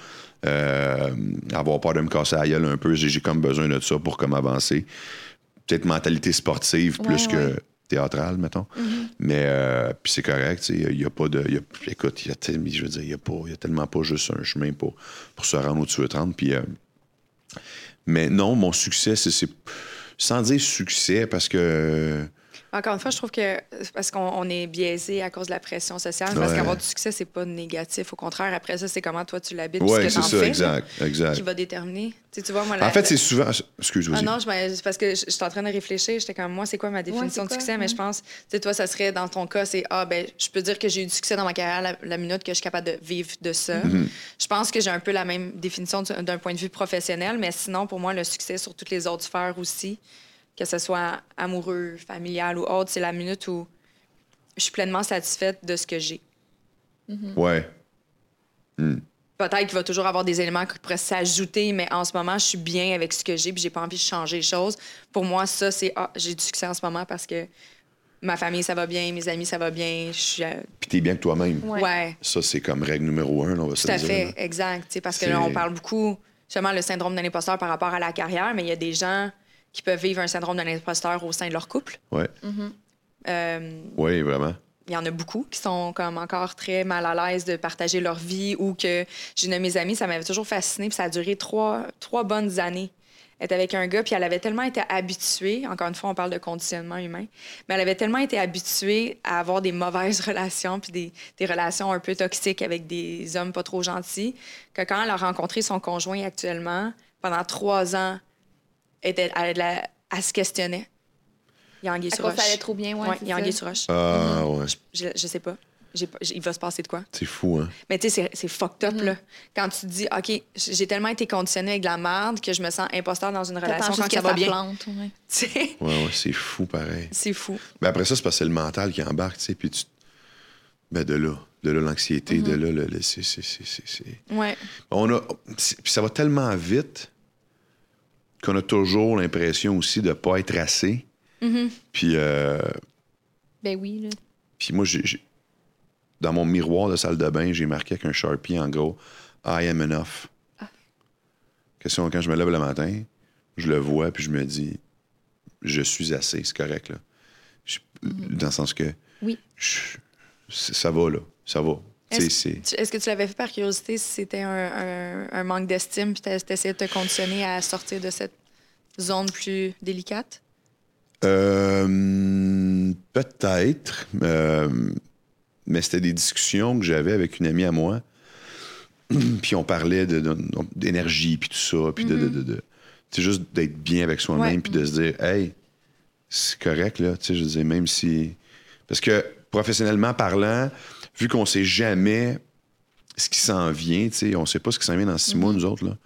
Euh, avoir peur de me casser la gueule un peu, j'ai j'ai comme besoin de ça pour comme avancer. Peut-être mentalité sportive plus Ouais, que théâtrale, mettons. Mais euh, puis c'est correct, il n'y a pas de. il y a- écoute, il y a, tel- je veux dire, il y a pas, il y a tellement pas juste un chemin pour, pour se rendre où tu veux te rendre. Puis, euh, mais non, mon succès, c'est- c'est. Sans dire succès, parce que. Encore une fois, je trouve que c'est parce qu'on on est biaisé à cause de la pression sociale. Parce Ouais. qu'avoir du succès, c'est pas négatif. Au contraire, après ça, c'est comment toi tu l'habites, Ouais, ce que c'est t'en ça, fais, exact. exact. qui va déterminer. Tu, sais, tu vois, moi, la- En fait, c'est souvent. Excuse-moi. Ah non, je, parce que suis en train de réfléchir. J'étais comme, moi, c'est quoi ma définition c'est de succès? Mais je pense, tu sais, toi, ça serait, dans ton cas, c'est, ah, ben, je peux dire que j'ai eu du succès dans ma carrière la, la minute que je suis capable de vivre de ça. Mm-hmm. Je pense que j'ai un peu la même définition du- d'un point de vue professionnel, mais sinon, pour moi, le succès sur toutes les autres sphères aussi, que ce soit amoureux, familial ou autre, c'est la minute où je suis pleinement satisfaite de ce que j'ai. Ouais. Peut-être qu'il va toujours avoir des éléments qui pourraient s'ajouter, mais en ce moment, je suis bien avec ce que j'ai puis j'ai pas envie de changer les choses. Pour moi, ça, c'est ah, j'ai du succès en ce moment parce que ma famille, ça va bien, mes amis, ça va bien. Je suis. euh, Puis t'es bien que toi-même. ouais. Ça, c'est comme règle numéro un, là, on va se tout à le dire. fait, là. exact. Tu sais, Parce que là, on parle beaucoup, seulement le syndrome d'un imposteur par rapport à la carrière, mais il y a des gens qui peuvent vivre un syndrome d'un imposteur au sein de leur couple. Ouais. Euh, Oui, vraiment. il y en a beaucoup qui sont comme encore très mal à l'aise de partager leur vie ou que j'ai une de mes amies, ça m'avait toujours fasciné, puis ça a duré trois, trois bonnes années. Elle était avec un gars, puis elle avait tellement été habituée, encore une fois, on parle de conditionnement humain, mais elle avait tellement été habituée à avoir des mauvaises relations, puis des, des relations un peu toxiques avec des hommes pas trop gentils, que quand elle a rencontré son conjoint actuellement, pendant trois ans, était- elle, elle- elle se questionnait. Il y a anguille À sur roche. ça allait trop bien, ouais. Ouais, c'est il y a ça. anguille sur roche. Ah, ouais. Je, je sais pas. Il va se passer de quoi. C'est fou, hein? Mais tu sais, c'est- fucked up, là. Quand tu te dis, OK, j'ai tellement été conditionnée avec de la merde que je me sens imposteur dans une relation quand que ça va bien. plante, ouais. Ouais, ouais, c'est fou, pareil. c'est fou. Mais après ça, c'est parce que c'est le mental qui embarque, tu sais, puis tu... Ben, de là. De là, l'anxiété, de là, le... le- c'est... c'est- c'est- c'est- c'est- Ouais. On a... c'est- Puis ça va tellement vite qu'on a toujours l'impression aussi de pas être assez. Puis... euh, Ben oui, là. Puis moi, j'ai, dans mon miroir de salle de bain, j'ai marqué avec un Sharpie, en gros, I am enough. Question, quand je me lève le matin, je le vois, puis je me dis, je suis assez, c'est correct, là. Je- Dans le sens que, Oui. je- ça va, là, ça va. Tu Est-ce c'est... tu- que tu l'avais fait par curiosité si c'était un, un- un manque d'estime puis t'as- t'essayais de te conditionner à sortir de cette zone plus délicate? Euh, peut-être, euh, mais c'était des discussions que j'avais avec une amie à moi. puis on parlait de- de- d'énergie, puis tout ça, puis de, de, de, de- tu sais, juste d'être bien avec soi-même, puis de se dire, hey, c'est correct, là, tu sais, je dire, même si... Parce que professionnellement parlant, vu qu'on sait jamais ce qui s'en vient, tu sais, on sait pas ce qui s'en vient dans six mois, nous autres, là,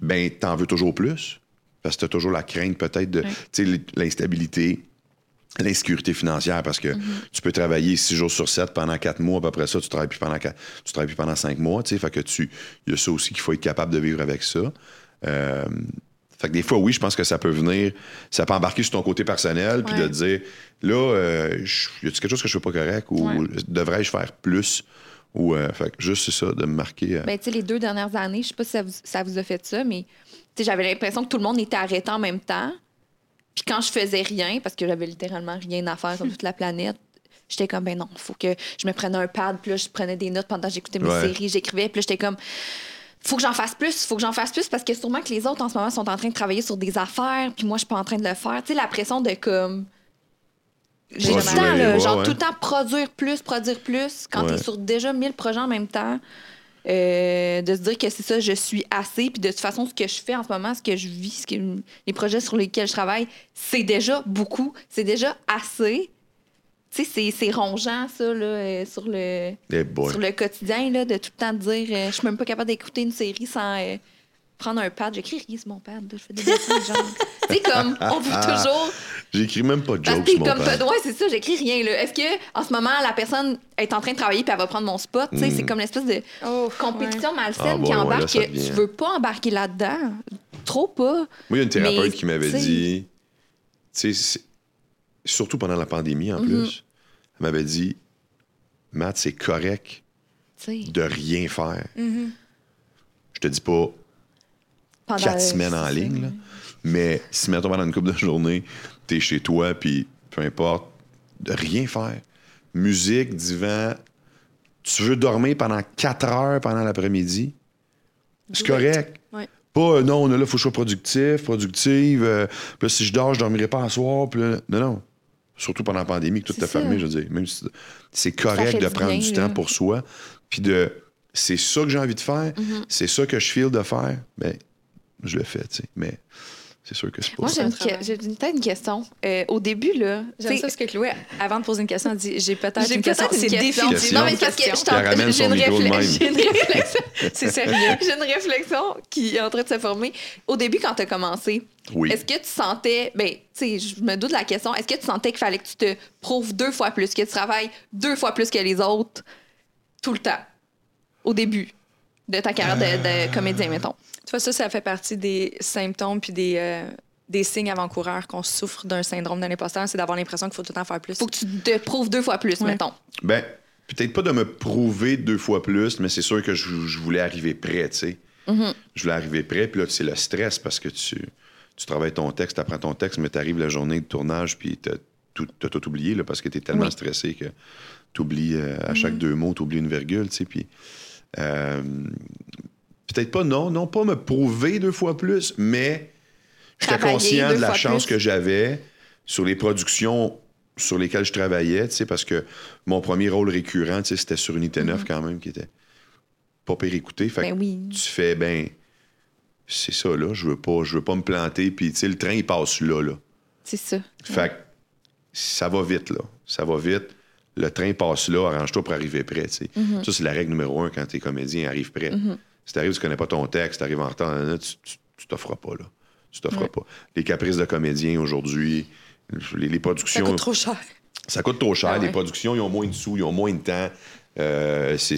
ben, t'en veux toujours plus, parce que t'as toujours la crainte peut-être de, tu sais, l'instabilité, l'insécurité financière, parce que tu peux travailler six jours sur sept pendant quatre mois, puis après ça, tu travailles plus pendant quatre- tu travailles plus pendant cinq mois, tu sais, fait que tu, il y a ça aussi qu'il faut être capable de vivre avec ça. Euh, fait que des fois, oui, je pense que ça peut venir, ça peut embarquer sur ton côté personnel, puis de te dire, là, euh, y a-t-il quelque chose que je fais pas correct, ou devrais-je faire plus, ou, euh, fait que juste c'est ça, de me marquer. euh, Ben, tu sais, les deux dernières années, je sais pas si ça vous, ça vous a fait ça, mais j'avais l'impression que tout le monde était arrêté en même temps. Puis quand je faisais rien, parce que j'avais littéralement rien à faire comme toute la planète, j'étais comme, ben non, faut que je me prenne un pad, puis là, je prenais des notes pendant que j'écoutais mes Ouais. séries, j'écrivais, puis là, j'étais comme, faut que j'en fasse plus, faut que j'en fasse plus, parce que sûrement que les autres en ce moment sont en train de travailler sur des affaires, puis moi, je suis pas en train de le faire. Tu sais, la pression de comme. J'ai tout le temps, là, ouais, genre ouais. tout le temps produire plus, produire plus, quand Ouais. t'es sur déjà 1000 projets en même temps. Euh, de se dire que c'est ça, je suis assez. Puis de toute façon, ce que je fais en ce moment, ce que je vis, ce que, les projets sur lesquels je travaille, c'est déjà beaucoup. C'est déjà assez. Tu sais, c'est- c'est rongeant, ça, là, euh, sur, le, eh sur le quotidien, là, de tout le temps dire euh, je suis même pas capable d'écouter une série sans euh, prendre un pad. J'écris rien sur mon pad. là, Je fais des dessins, genre. tu sais, comme, on veut toujours. J'écris même pas de jokes que sur mon comme pad. ouais, c'est ça, j'écris rien là. Est-ce que en ce moment la personne est en train de travailler puis elle va prendre mon spot, tu sais, c'est comme l'espèce de Oh, compétition malsaine Ah, bon, qui ouais, embarque là, devient- tu veux pas embarquer là-dedans. trop pas. Moi, il y a une thérapeute Mais, qui m'avait dit, tu sais, c'est- surtout pendant la pandémie en Mhm. plus, elle m'avait dit, Matt, c'est correct de rien faire. Mm-hmm. Je te dis pas pendant- quatre semaines en ligne, là, mais si, mettons, pendant une couple de journées, t'es chez toi, puis peu importe, de rien faire. Musique, divan, tu veux dormir pendant quatre heures pendant l'après-midi, c'est correct. Ouais. Pas, euh, non, là, il faut que je sois productif, productive. euh, puis si je dors, je dormirai pas à soir. Puis là, non, non. Surtout pendant la pandémie, que tout est fermé, je veux dire. Même si c'est correct de prendre bien, du là. temps pour soi. Puis de. C'est ça que j'ai envie de faire. Mm-hmm. C'est ça que je file de faire. Ben, je le fais, tu sais. Mais c'est sûr que c'est pas Moi, j'ai peut-être une question. Euh, au début, là, J'aime ça parce que Chloé, avant de poser une question, elle dit J'ai peut-être j'ai une question. peut-être une C'est question. définitivement Non, mais parce que je question. t'en- Qui ramène j'ai une micro de réflex- même. j'ai une réflexion. C'est sérieux. J'ai une réflexion qui est en train de se former. Au début, quand tu as commencé, Oui. est-ce que tu sentais, ben, tu sais, je me doute de la question, est-ce que tu sentais qu'il fallait que tu te prouves deux fois plus, que tu travailles deux fois plus que les autres tout le temps, au début de ta carrière de, Euh. de comédien, mettons? Tu vois, ça, ça fait partie des symptômes puis des, euh, des signes avant-coureurs qu'on souffre d'un syndrome d'un imposteur, c'est d'avoir l'impression qu'il faut tout le temps faire plus. Faut que tu te prouves deux fois plus, Ouais. mettons. Ben, peut-être pas de me prouver deux fois plus, mais c'est sûr que je, je voulais arriver prêt, tu sais. Mm-hmm. Je voulais arriver prêt, puis là, c'est le stress parce que tu, tu travailles ton texte, tu apprends ton texte, mais tu arrives la journée de tournage, puis tu tout, t'as tout oublié là, parce que tu es tellement Oui. Stressé que tu oublies à chaque deux mots, tu oublies une virgule, tu sais. Puis. euh, peut-être pas, non, non, pas me prouver deux fois plus, mais j'étais conscient de la chance plus. que j'avais sur les productions sur lesquelles je travaillais, tu sais, parce que mon premier rôle récurrent, tu sais, c'était sur Unité 9 quand même, qui était pas pire écouté. Fait. Ben que oui. tu fais, ben, c'est ça, là, je veux pas, je veux pas me planter, puis, tu sais, le train, il passe là, là. C'est ça. Fait que ça va vite, là. Ça va vite. Le train passe là, arrange-toi pour arriver prêt, tu sais. Mm-hmm. Ça, c'est la règle numéro un quand t'es comédien, arrive prêt. Si t'arrives, tu connais pas ton texte, t'arrives en retard, tu t'offres pas, là. Tu t'offres Ouais. pas. Les caprices de comédiens aujourd'hui, les, les Ça productions... coûte trop cher. Ça coûte trop cher. Ah ouais. Les productions, ils ont moins de sous, ils ont moins de temps. Euh, c'est-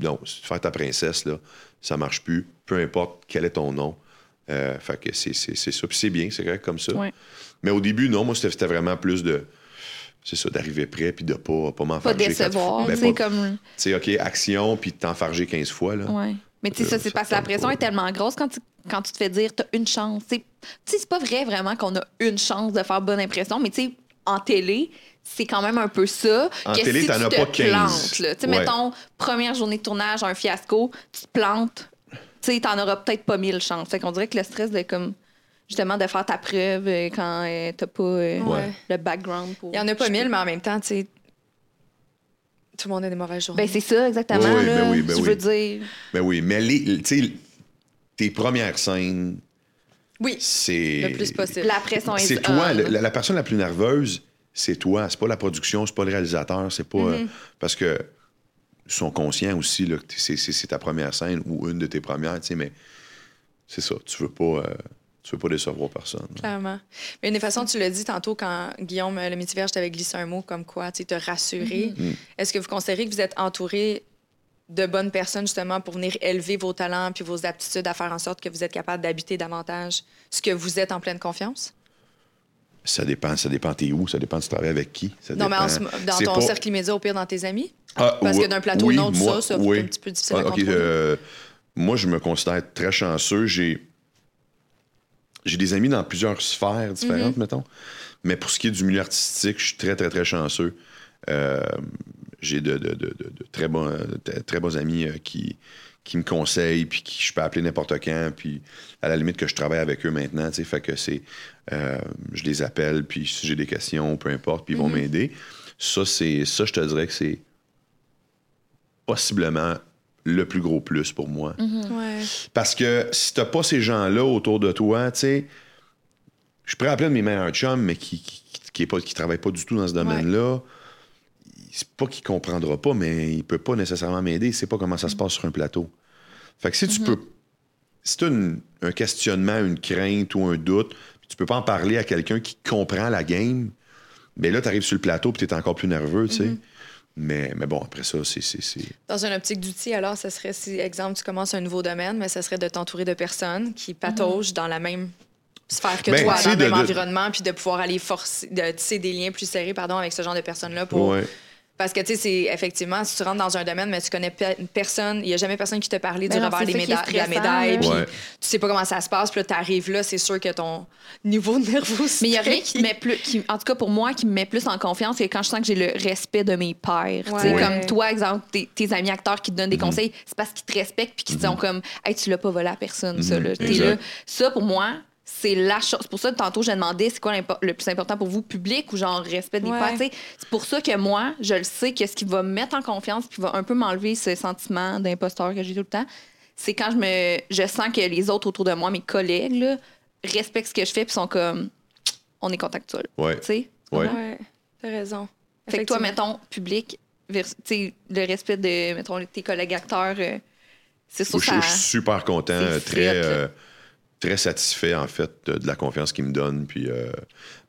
Non, faire ta princesse, là, ça marche plus. Peu importe quel est ton nom. Euh, fait que c'est, c'est, c'est ça. Puis c'est bien, c'est correct comme ça. Ouais. Mais au début, non, moi, c'était, vraiment plus de. C'est ça, d'arriver prêt, puis de pas, pas Pas m'enfarger. décevoir. Ben, tu sais, pas- comme. Tu sais, OK, action, puis de t'enfarger 15 fois, là. Ouais. Mais tu sais, ça, c'est parce que la pression pas. est tellement grosse quand tu, quand tu te fais dire t'as une chance. Tu sais, c'est pas vrai vraiment qu'on a une chance de faire bonne impression, mais tu sais, en télé, c'est quand même un peu ça. En que télé, si t'en as pas 15. plantes, là, Ouais. mettons, première journée de tournage, un fiasco, tu te plantes, tu sais, t'en auras peut-être pas mille chances. Fait qu'on dirait que le stress de comme justement de faire ta preuve euh, quand euh, t'as pas euh, Ouais. le background pour. Il y en a pas mille, mais en même temps, tu sais, tout le monde a des mauvaises journées. Ben c'est ça, exactement. Oui, oui, là. ben oui, ben je oui. veux dire. Ben oui, mais les, tu sais, tes premières scènes, oui, c'est. le plus possible. La pression est C'est toi, le- la, la personne la plus nerveuse, c'est toi. C'est pas la production, c'est pas le réalisateur, c'est pas. Mm-hmm. euh, parce que sont conscients aussi là, que c'est, ta première scène ou une de tes premières, tu sais, mais c'est ça. Tu veux pas. euh, tu veux pas décevoir personne. là. Clairement. Mais une des façons, tu l'as dit tantôt quand Guillaume, le métier vierge, t'avait glissé un mot comme quoi, tu te rassurer. Mm. Est-ce que vous considérez que vous êtes entouré de bonnes personnes justement pour venir élever vos talents puis vos aptitudes à faire en sorte que vous êtes capable d'habiter davantage ce que vous êtes en pleine confiance? Ça dépend, ça dépend t'es où, ça dépend tu travailles avec qui. Ça non, mais en dans ton pas- cercle immédiat, au pire, dans tes amis? Ah, Parce que d'un plateau oui, à l'autre, moi, ça, ça, oui. un petit peu difficile à Ah, ok, contrôler. euh, moi, je me considère très chanceux. J'ai j'ai des amis dans plusieurs sphères Mhm. différentes, mettons. Mais pour ce qui est du milieu artistique, je suis très, très, très chanceux. Euh, j'ai de, de- de- de- de très, bons, très bons amis euh, qui, qui me conseillent, puis qui je peux appeler n'importe quand, puis à la limite que je travaille avec eux maintenant, tu sais, fait que c'est... euh, je les appelle, puis si j'ai des questions, peu importe, puis ils vont Mhm. m'aider. Ça, c'est... Ça, je te dirais que c'est possiblement le plus gros plus pour moi. Ouais. Parce que si t'as pas ces gens-là autour de toi, tu sais, je pourrais appeler de mes meilleurs chums, mais qui, qui, qui, est pas, qui travaille pas du tout dans ce domaine-là. C'est pas qu'il comprendra pas, mais il peut pas nécessairement m'aider. Il sait pas comment ça se passe sur un plateau. Fait que si tu peux. Si tu as un questionnement, une crainte ou un doute, puis tu peux pas en parler à quelqu'un qui comprend la game, ben là, tu arrives sur le plateau puis tu es encore plus nerveux, tu sais. Mais, mais bon, après ça, c'est. Dans une optique d'outils, alors, ce serait, si, exemple, tu commences un nouveau domaine, mais ce serait de t'entourer de personnes qui pataugent dans la même sphère que Ben, toi, dans le même de- environnement, puis de pouvoir aller forcer, de tisser des liens plus serrés, pardon, avec ce genre de personnes-là pour Ouais. Parce que, tu sais, c'est effectivement, si tu rentres dans un domaine, mais tu connais pe- personne, il n'y a jamais personne qui t'a parlé Ben du revers des méda- de la médaille, puis Ouais. tu sais pas comment ça se passe, puis là, t'arrives là, c'est sûr que ton niveau de nervosité... Mais il y a rien qui me met plus, qui- en tout cas pour moi, qui me met plus en confiance, c'est quand je sens que j'ai le respect de mes pairs. Tu sais, Ouais. Comme toi, exemple, tes, tes amis acteurs qui te donnent des Mhm. conseils, c'est parce qu'ils te respectent puis qu'ils te sont comme, hey, tu l'as pas volé à personne, ça. Mhm, Là. Exact. là. Ça, pour moi, c'est la chose. C'est pour ça que tantôt, j'ai demandé c'est quoi le plus important pour vous, public ou genre respect des Ouais. C'est pour ça que moi, je le sais que ce qui va me mettre en confiance puis va un peu m'enlever ce sentiment d'imposteur que j'ai tout le temps, c'est quand je me je sens que les autres autour de moi, mes collègues, là, respectent ce que je fais puis sont comme, on est contact toi. Ouais. Tu sais? Ouais. Ouais, t'as raison. Fait que toi, mettons, public, vers- tu sais, le respect de, mettons, tes collègues acteurs, euh, c'est sûr Moi, je, ça... je suis super content, frette, très, euh, très satisfait, en fait, de, de la confiance qu'il me donne. Puis, euh,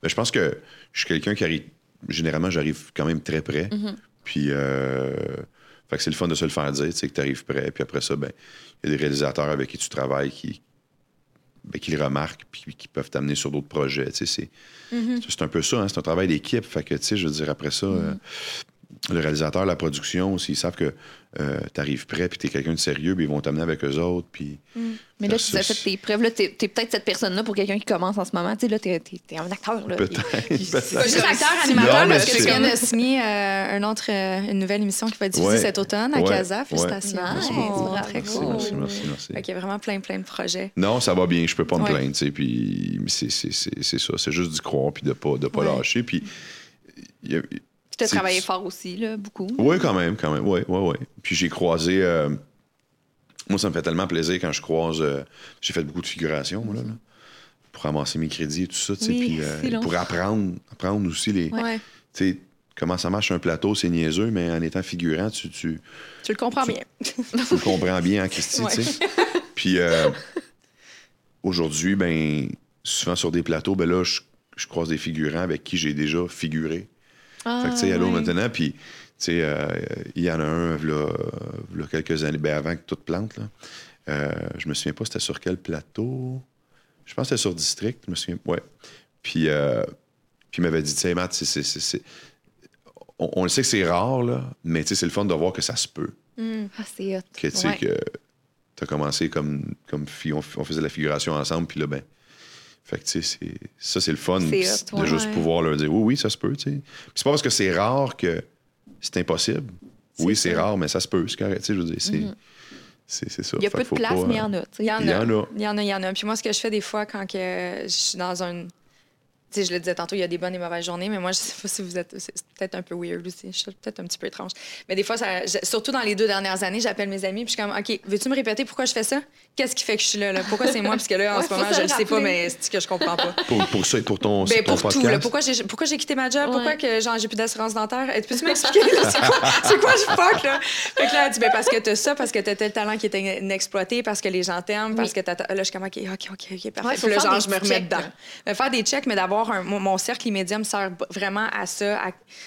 ben, je pense que je suis quelqu'un qui arrive. Généralement, j'arrive quand même très près. Mm-hmm. Puis, euh, fait que c'est le fun de se le faire dire, tu sais, que tu arrives près. Puis après ça, ben, il y a des réalisateurs avec qui tu travailles qui, ben, qui le remarquent puis qui peuvent t'amener sur d'autres projets. Tu sais, c'est, Mm-hmm. c'est un peu ça, hein, c'est un travail d'équipe. Fait que, tu sais, je veux dire, après ça, euh, le réalisateur, la production, s'ils savent que tu arrives prêt puis tu es quelqu'un de sérieux, ben, ils vont t'amener avec eux autres. Puis, Mais là, tu as fait tes preuves. Là, t'es, t'es peut-être cette personne-là pour quelqu'un qui commence en ce moment. Tu sais, là, t'es, t'es- t'es un acteur. Là. Peut-être, Puis- puis- Pas juste acteur, animateur, Non, mais parce que tu viens de signer euh, un autre, euh, une nouvelle émission qui va être diffusée Ouais. cet automne à Ouais. Casa. Ouais. Félicitations. Nice, Oh, bravo. très Merci, cool. merci, merci, merci. Qu'il y a vraiment plein, plein de projets. Non, ça va bien, je peux pas me Ouais. plaindre, tu sais, puis c'est, c'est, c'est, c'est ça, c'est juste d'y croire puis de pas, de pas Ouais. lâcher, puis c'est- travaillé fort aussi, là, beaucoup. Oui, quand même, quand même, oui, oui, oui. Puis j'ai croisé, euh, moi ça me fait tellement plaisir quand je croise, euh, j'ai fait beaucoup de figuration, moi, là, là, pour ramasser mes crédits et tout ça, tu sais, Oui, puis euh, pour apprendre, apprendre aussi les, Ouais. tu sais, comment ça marche un plateau, c'est niaiseux, mais en étant figurant, tu, tu, Tu le comprends bien. tu le comprends bien en Christie, tu sais. Puis aujourd'hui, ben souvent sur des plateaux, ben là, je, je croise des figurants avec qui j'ai déjà figuré. Fait que, tu sais, allô ouais. maintenant, puis, tu sais, euh, il y en a un, là, là, quelques années, ben avant que tout plante, là. Euh, je me souviens pas, c'était sur quel plateau. Je pense que c'était sur District, je me souviens. Ouais. Puis, euh, puis il m'avait dit, tu sais, Matt, c'est- c'est- c'est- c'est- on, on le sait que c'est rare, là, mais tu sais, c'est le fun de voir que ça se peut Ah, c'est hot. que tu sais Ouais. que t'as commencé comme comme fi- on, faisait la figuration ensemble puis là ben fait que tu sais c'est ça c'est le fun de juste pouvoir leur dire oui oui ça se peut tu sais Puis c'est pas parce que c'est rare que c'est impossible oui c'est rare mais ça se peut c'est correct tu sais je veux dire c'est c'est c'est ça. Il y a peu de place, pas, mais il y en a. tu sais. Il y en a. Il y en a. Il y en a, il y en a. Puis moi, ce que je fais des fois quand que je suis dans un. Tu sais, je le disais tantôt, il y a des bonnes et mauvaises journées, mais moi, je sais pas si vous êtes. C'est peut-être un peu weird aussi. Je suis peut-être un petit peu étrange. Mais des fois, ça, je- surtout dans les deux dernières années, j'appelle mes amis, puis je suis comme, OK, veux-tu me répéter pourquoi je fais ça? Qu'est-ce qui fait que je suis là? là? Pourquoi c'est moi? Parce que là, en Ouais, ce moment, je le le sais pas, mais c'est que je comprends pas. pour, pour ça et pour ton, Ben, ton pour tout, là. Pourquoi j'ai, pourquoi j'ai quitté ma job? Pourquoi que genre, j'ai plus d'assurance dentaire? Eh, Peux-tu m'expliquer? C'est quoi, c'est quoi je fuck, là? Fait que là, elle dit, ben, parce que t'as ça, parce que t'as tel talent qui est inexploité, parce que les gens t'aiment, parce que t'as. Là, je suis comme, OK, OK, OK, OK, parfait. Ouais, faut Puis là, genre, je me remets dedans. faire des checks, mais d'avoir un. Mon, mon cercle immédiat me sert vraiment à ça.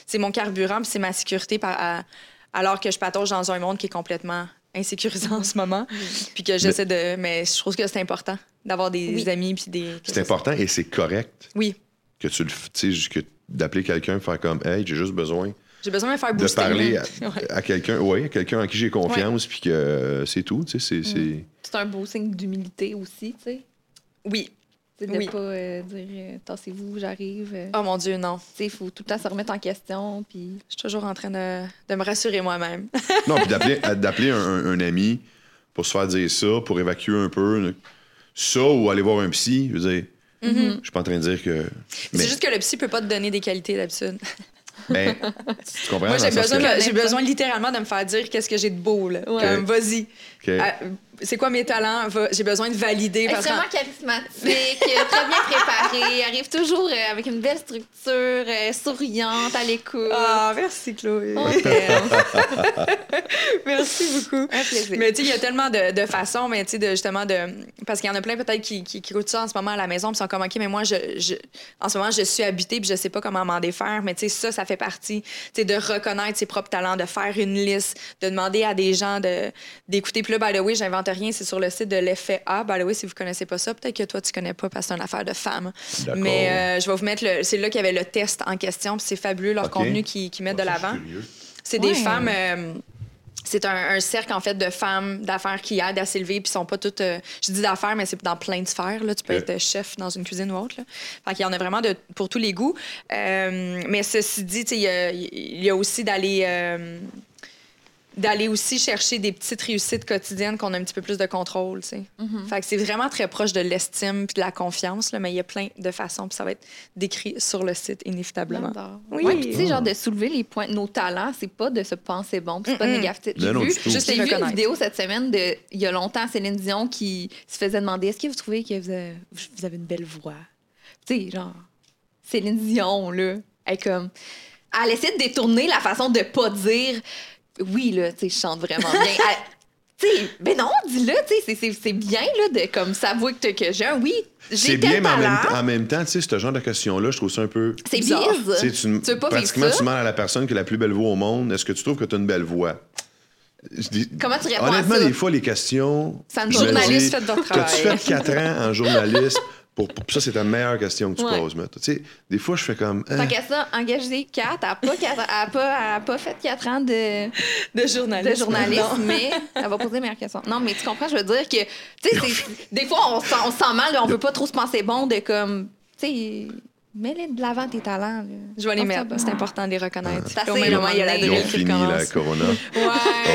c'est mon carburant, c'est ma sécurité, par, à- alors que je patauge dans un monde qui est complètement insécurisant en ce moment. Puis que j'essaie de. Mais je trouve que c'est important d'avoir des Oui. amis, puis des. c'est important et c'est correct Oui. que tu le f- tu sais que d'appeler quelqu'un faire comme hey j'ai juste besoin J'ai besoin de parler à, Ouais. à quelqu'un ouais à quelqu'un en qui j'ai confiance puis que euh, c'est tout tu sais c'est c'est C'est un beau signe d'humilité aussi, tu sais. Oui. C'est de Oui. pas euh, dire euh, tassez-vous, j'arrive. euh. Oh mon Dieu, non. Tu sais, il faut tout le temps se remettre en question. Puis... Je suis toujours en train de, de me rassurer moi-même. Non, puis d'appeler, un, un- un ami pour se faire dire ça, pour évacuer un peu ça ou aller voir un psy, je veux dire, je suis pas en train de dire que. Mais, C'est juste que le psy peut pas te donner des qualités d'habitude. mais tu comprends? Moi, j'ai besoin, que- que- j'ai besoin littéralement de me faire dire qu'est-ce que j'ai de beau. Là. Ouais. Vas-y. Ah, c'est quoi mes talents? J'ai besoin de valider. Que... Extrêmement charismatique, euh, très bien préparé, arrive toujours euh, avec une belle structure, euh, souriante, à l'écoute. Ah, merci, Chloé. On. Merci beaucoup. Un plaisir. Mais tu sais, il y a tellement de, de façons, mais tu sais, de, justement, de... parce qu'il y en a plein peut-être qui, qui, qui écoutent ça en ce moment à la maison, puis sont comme, OK, mais moi, je, je- en ce moment, je suis habitée, puis je sais pas comment m'en défaire, mais tu sais, ça, ça fait partie, tu sais, de reconnaître ses propres talents, de faire une liste, de demander à des gens de, d'écouter. Puis là, by the way, j'invente rien, c'est sur le site de l'effet A. By the way, si vous connaissez pas ça, peut-être que toi, tu connais pas parce que c'est une affaire de femmes. D'accord. Mais euh, je vais vous mettre le. C'est là qu'il y avait le test en question, puis c'est fabuleux leur contenu qu'ils qu'ils mettent de l'avant. C'est Ouais. des femmes. euh, c'est un, un cercle, en fait, de femmes d'affaires qui aident à s'élever, puis sont pas toutes. euh, je dis d'affaires, mais c'est dans plein de sphères. Là. Tu peux être chef dans une cuisine ou autre. Là. Fait qu'il y en a vraiment de, pour tous les goûts. Euh, mais ceci dit, il y a- il y, a aussi d'aller. euh, d'aller aussi chercher des petites réussites quotidiennes qu'on a un petit peu plus de contrôle, tu sais. Fait que c'est vraiment très proche de l'estime puis de la confiance, là, mais il y a plein de façons, puis ça va être décrit sur le site, inévitablement. J'adore. Oui. Ouais, puis tu sais, genre de soulever les points, nos talents, c'est pas de se penser bon, puis c'est pas Mm-mm. négatif. J'ai non, vu. Juste j'ai vu une vidéo cette semaine de, il y a longtemps, Céline Dion qui se faisait demander est-ce que vous trouvez que vous avez, vous avez une belle voix? Tu sais, genre, Céline Dion, là, elle est comme. Elle essaie de détourner la façon de pas dire oui, là, tu sais, je chante vraiment bien. Elle- Tu sais, ben non, dis-le, tu sais, c'est- c'est- c'est bien, là, de comme s'avouer que, que j'ai un oui, j'ai C'est tel bien, mais en même, talent. en même temps, tu sais, ce genre de questions-là, je trouve ça un peu. C'est bizarre. Tu tu, Tu veux pas vivre pratiquement, ça? tu demandes à la personne qui a la plus belle voix au monde est-ce que tu trouves que tu as une belle voix? Je dis- Comment tu réponds à Honnêtement, ça? des fois, les questions. Ça me Journaliste, votre T'as-tu travail. fait 4 ans en journaliste? pour, pour- ça, c'est ta meilleure question que tu Ouais. poses, mais Tu sais, des fois, je fais comme. Tant hein, qu'à ça, engager 4, elle n'a pas, quatre- elle a pas, elle a pas fait 4 ans de, De journaliste. de journalisme, mais elle va poser les meilleures questions. Non, mais tu comprends, je veux dire que, tu sais, des fois, on, se sent- on se sent mal, on veut pas trop se penser bon de comme, tu sais, mets-les de l'avant tes talents. là. Je vais les mettre. C'est important de les reconnaître. Au c'est même moment, il y a la drill qui la. Corona. Ouais.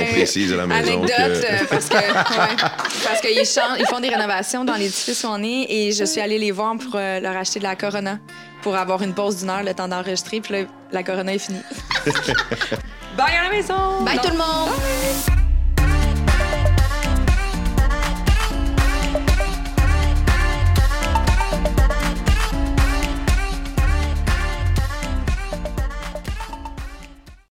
On précise à la maison Anecdote, que. euh, parce que ouais, parce qu'ils chantent- ils font des rénovations dans l'édifice où on est et je suis allée les voir pour euh, leur acheter de la Corona pour avoir une pause d'une heure le temps d'enregistrer puis là, la Corona est finie. Bye à la maison. Bye Non. tout le monde!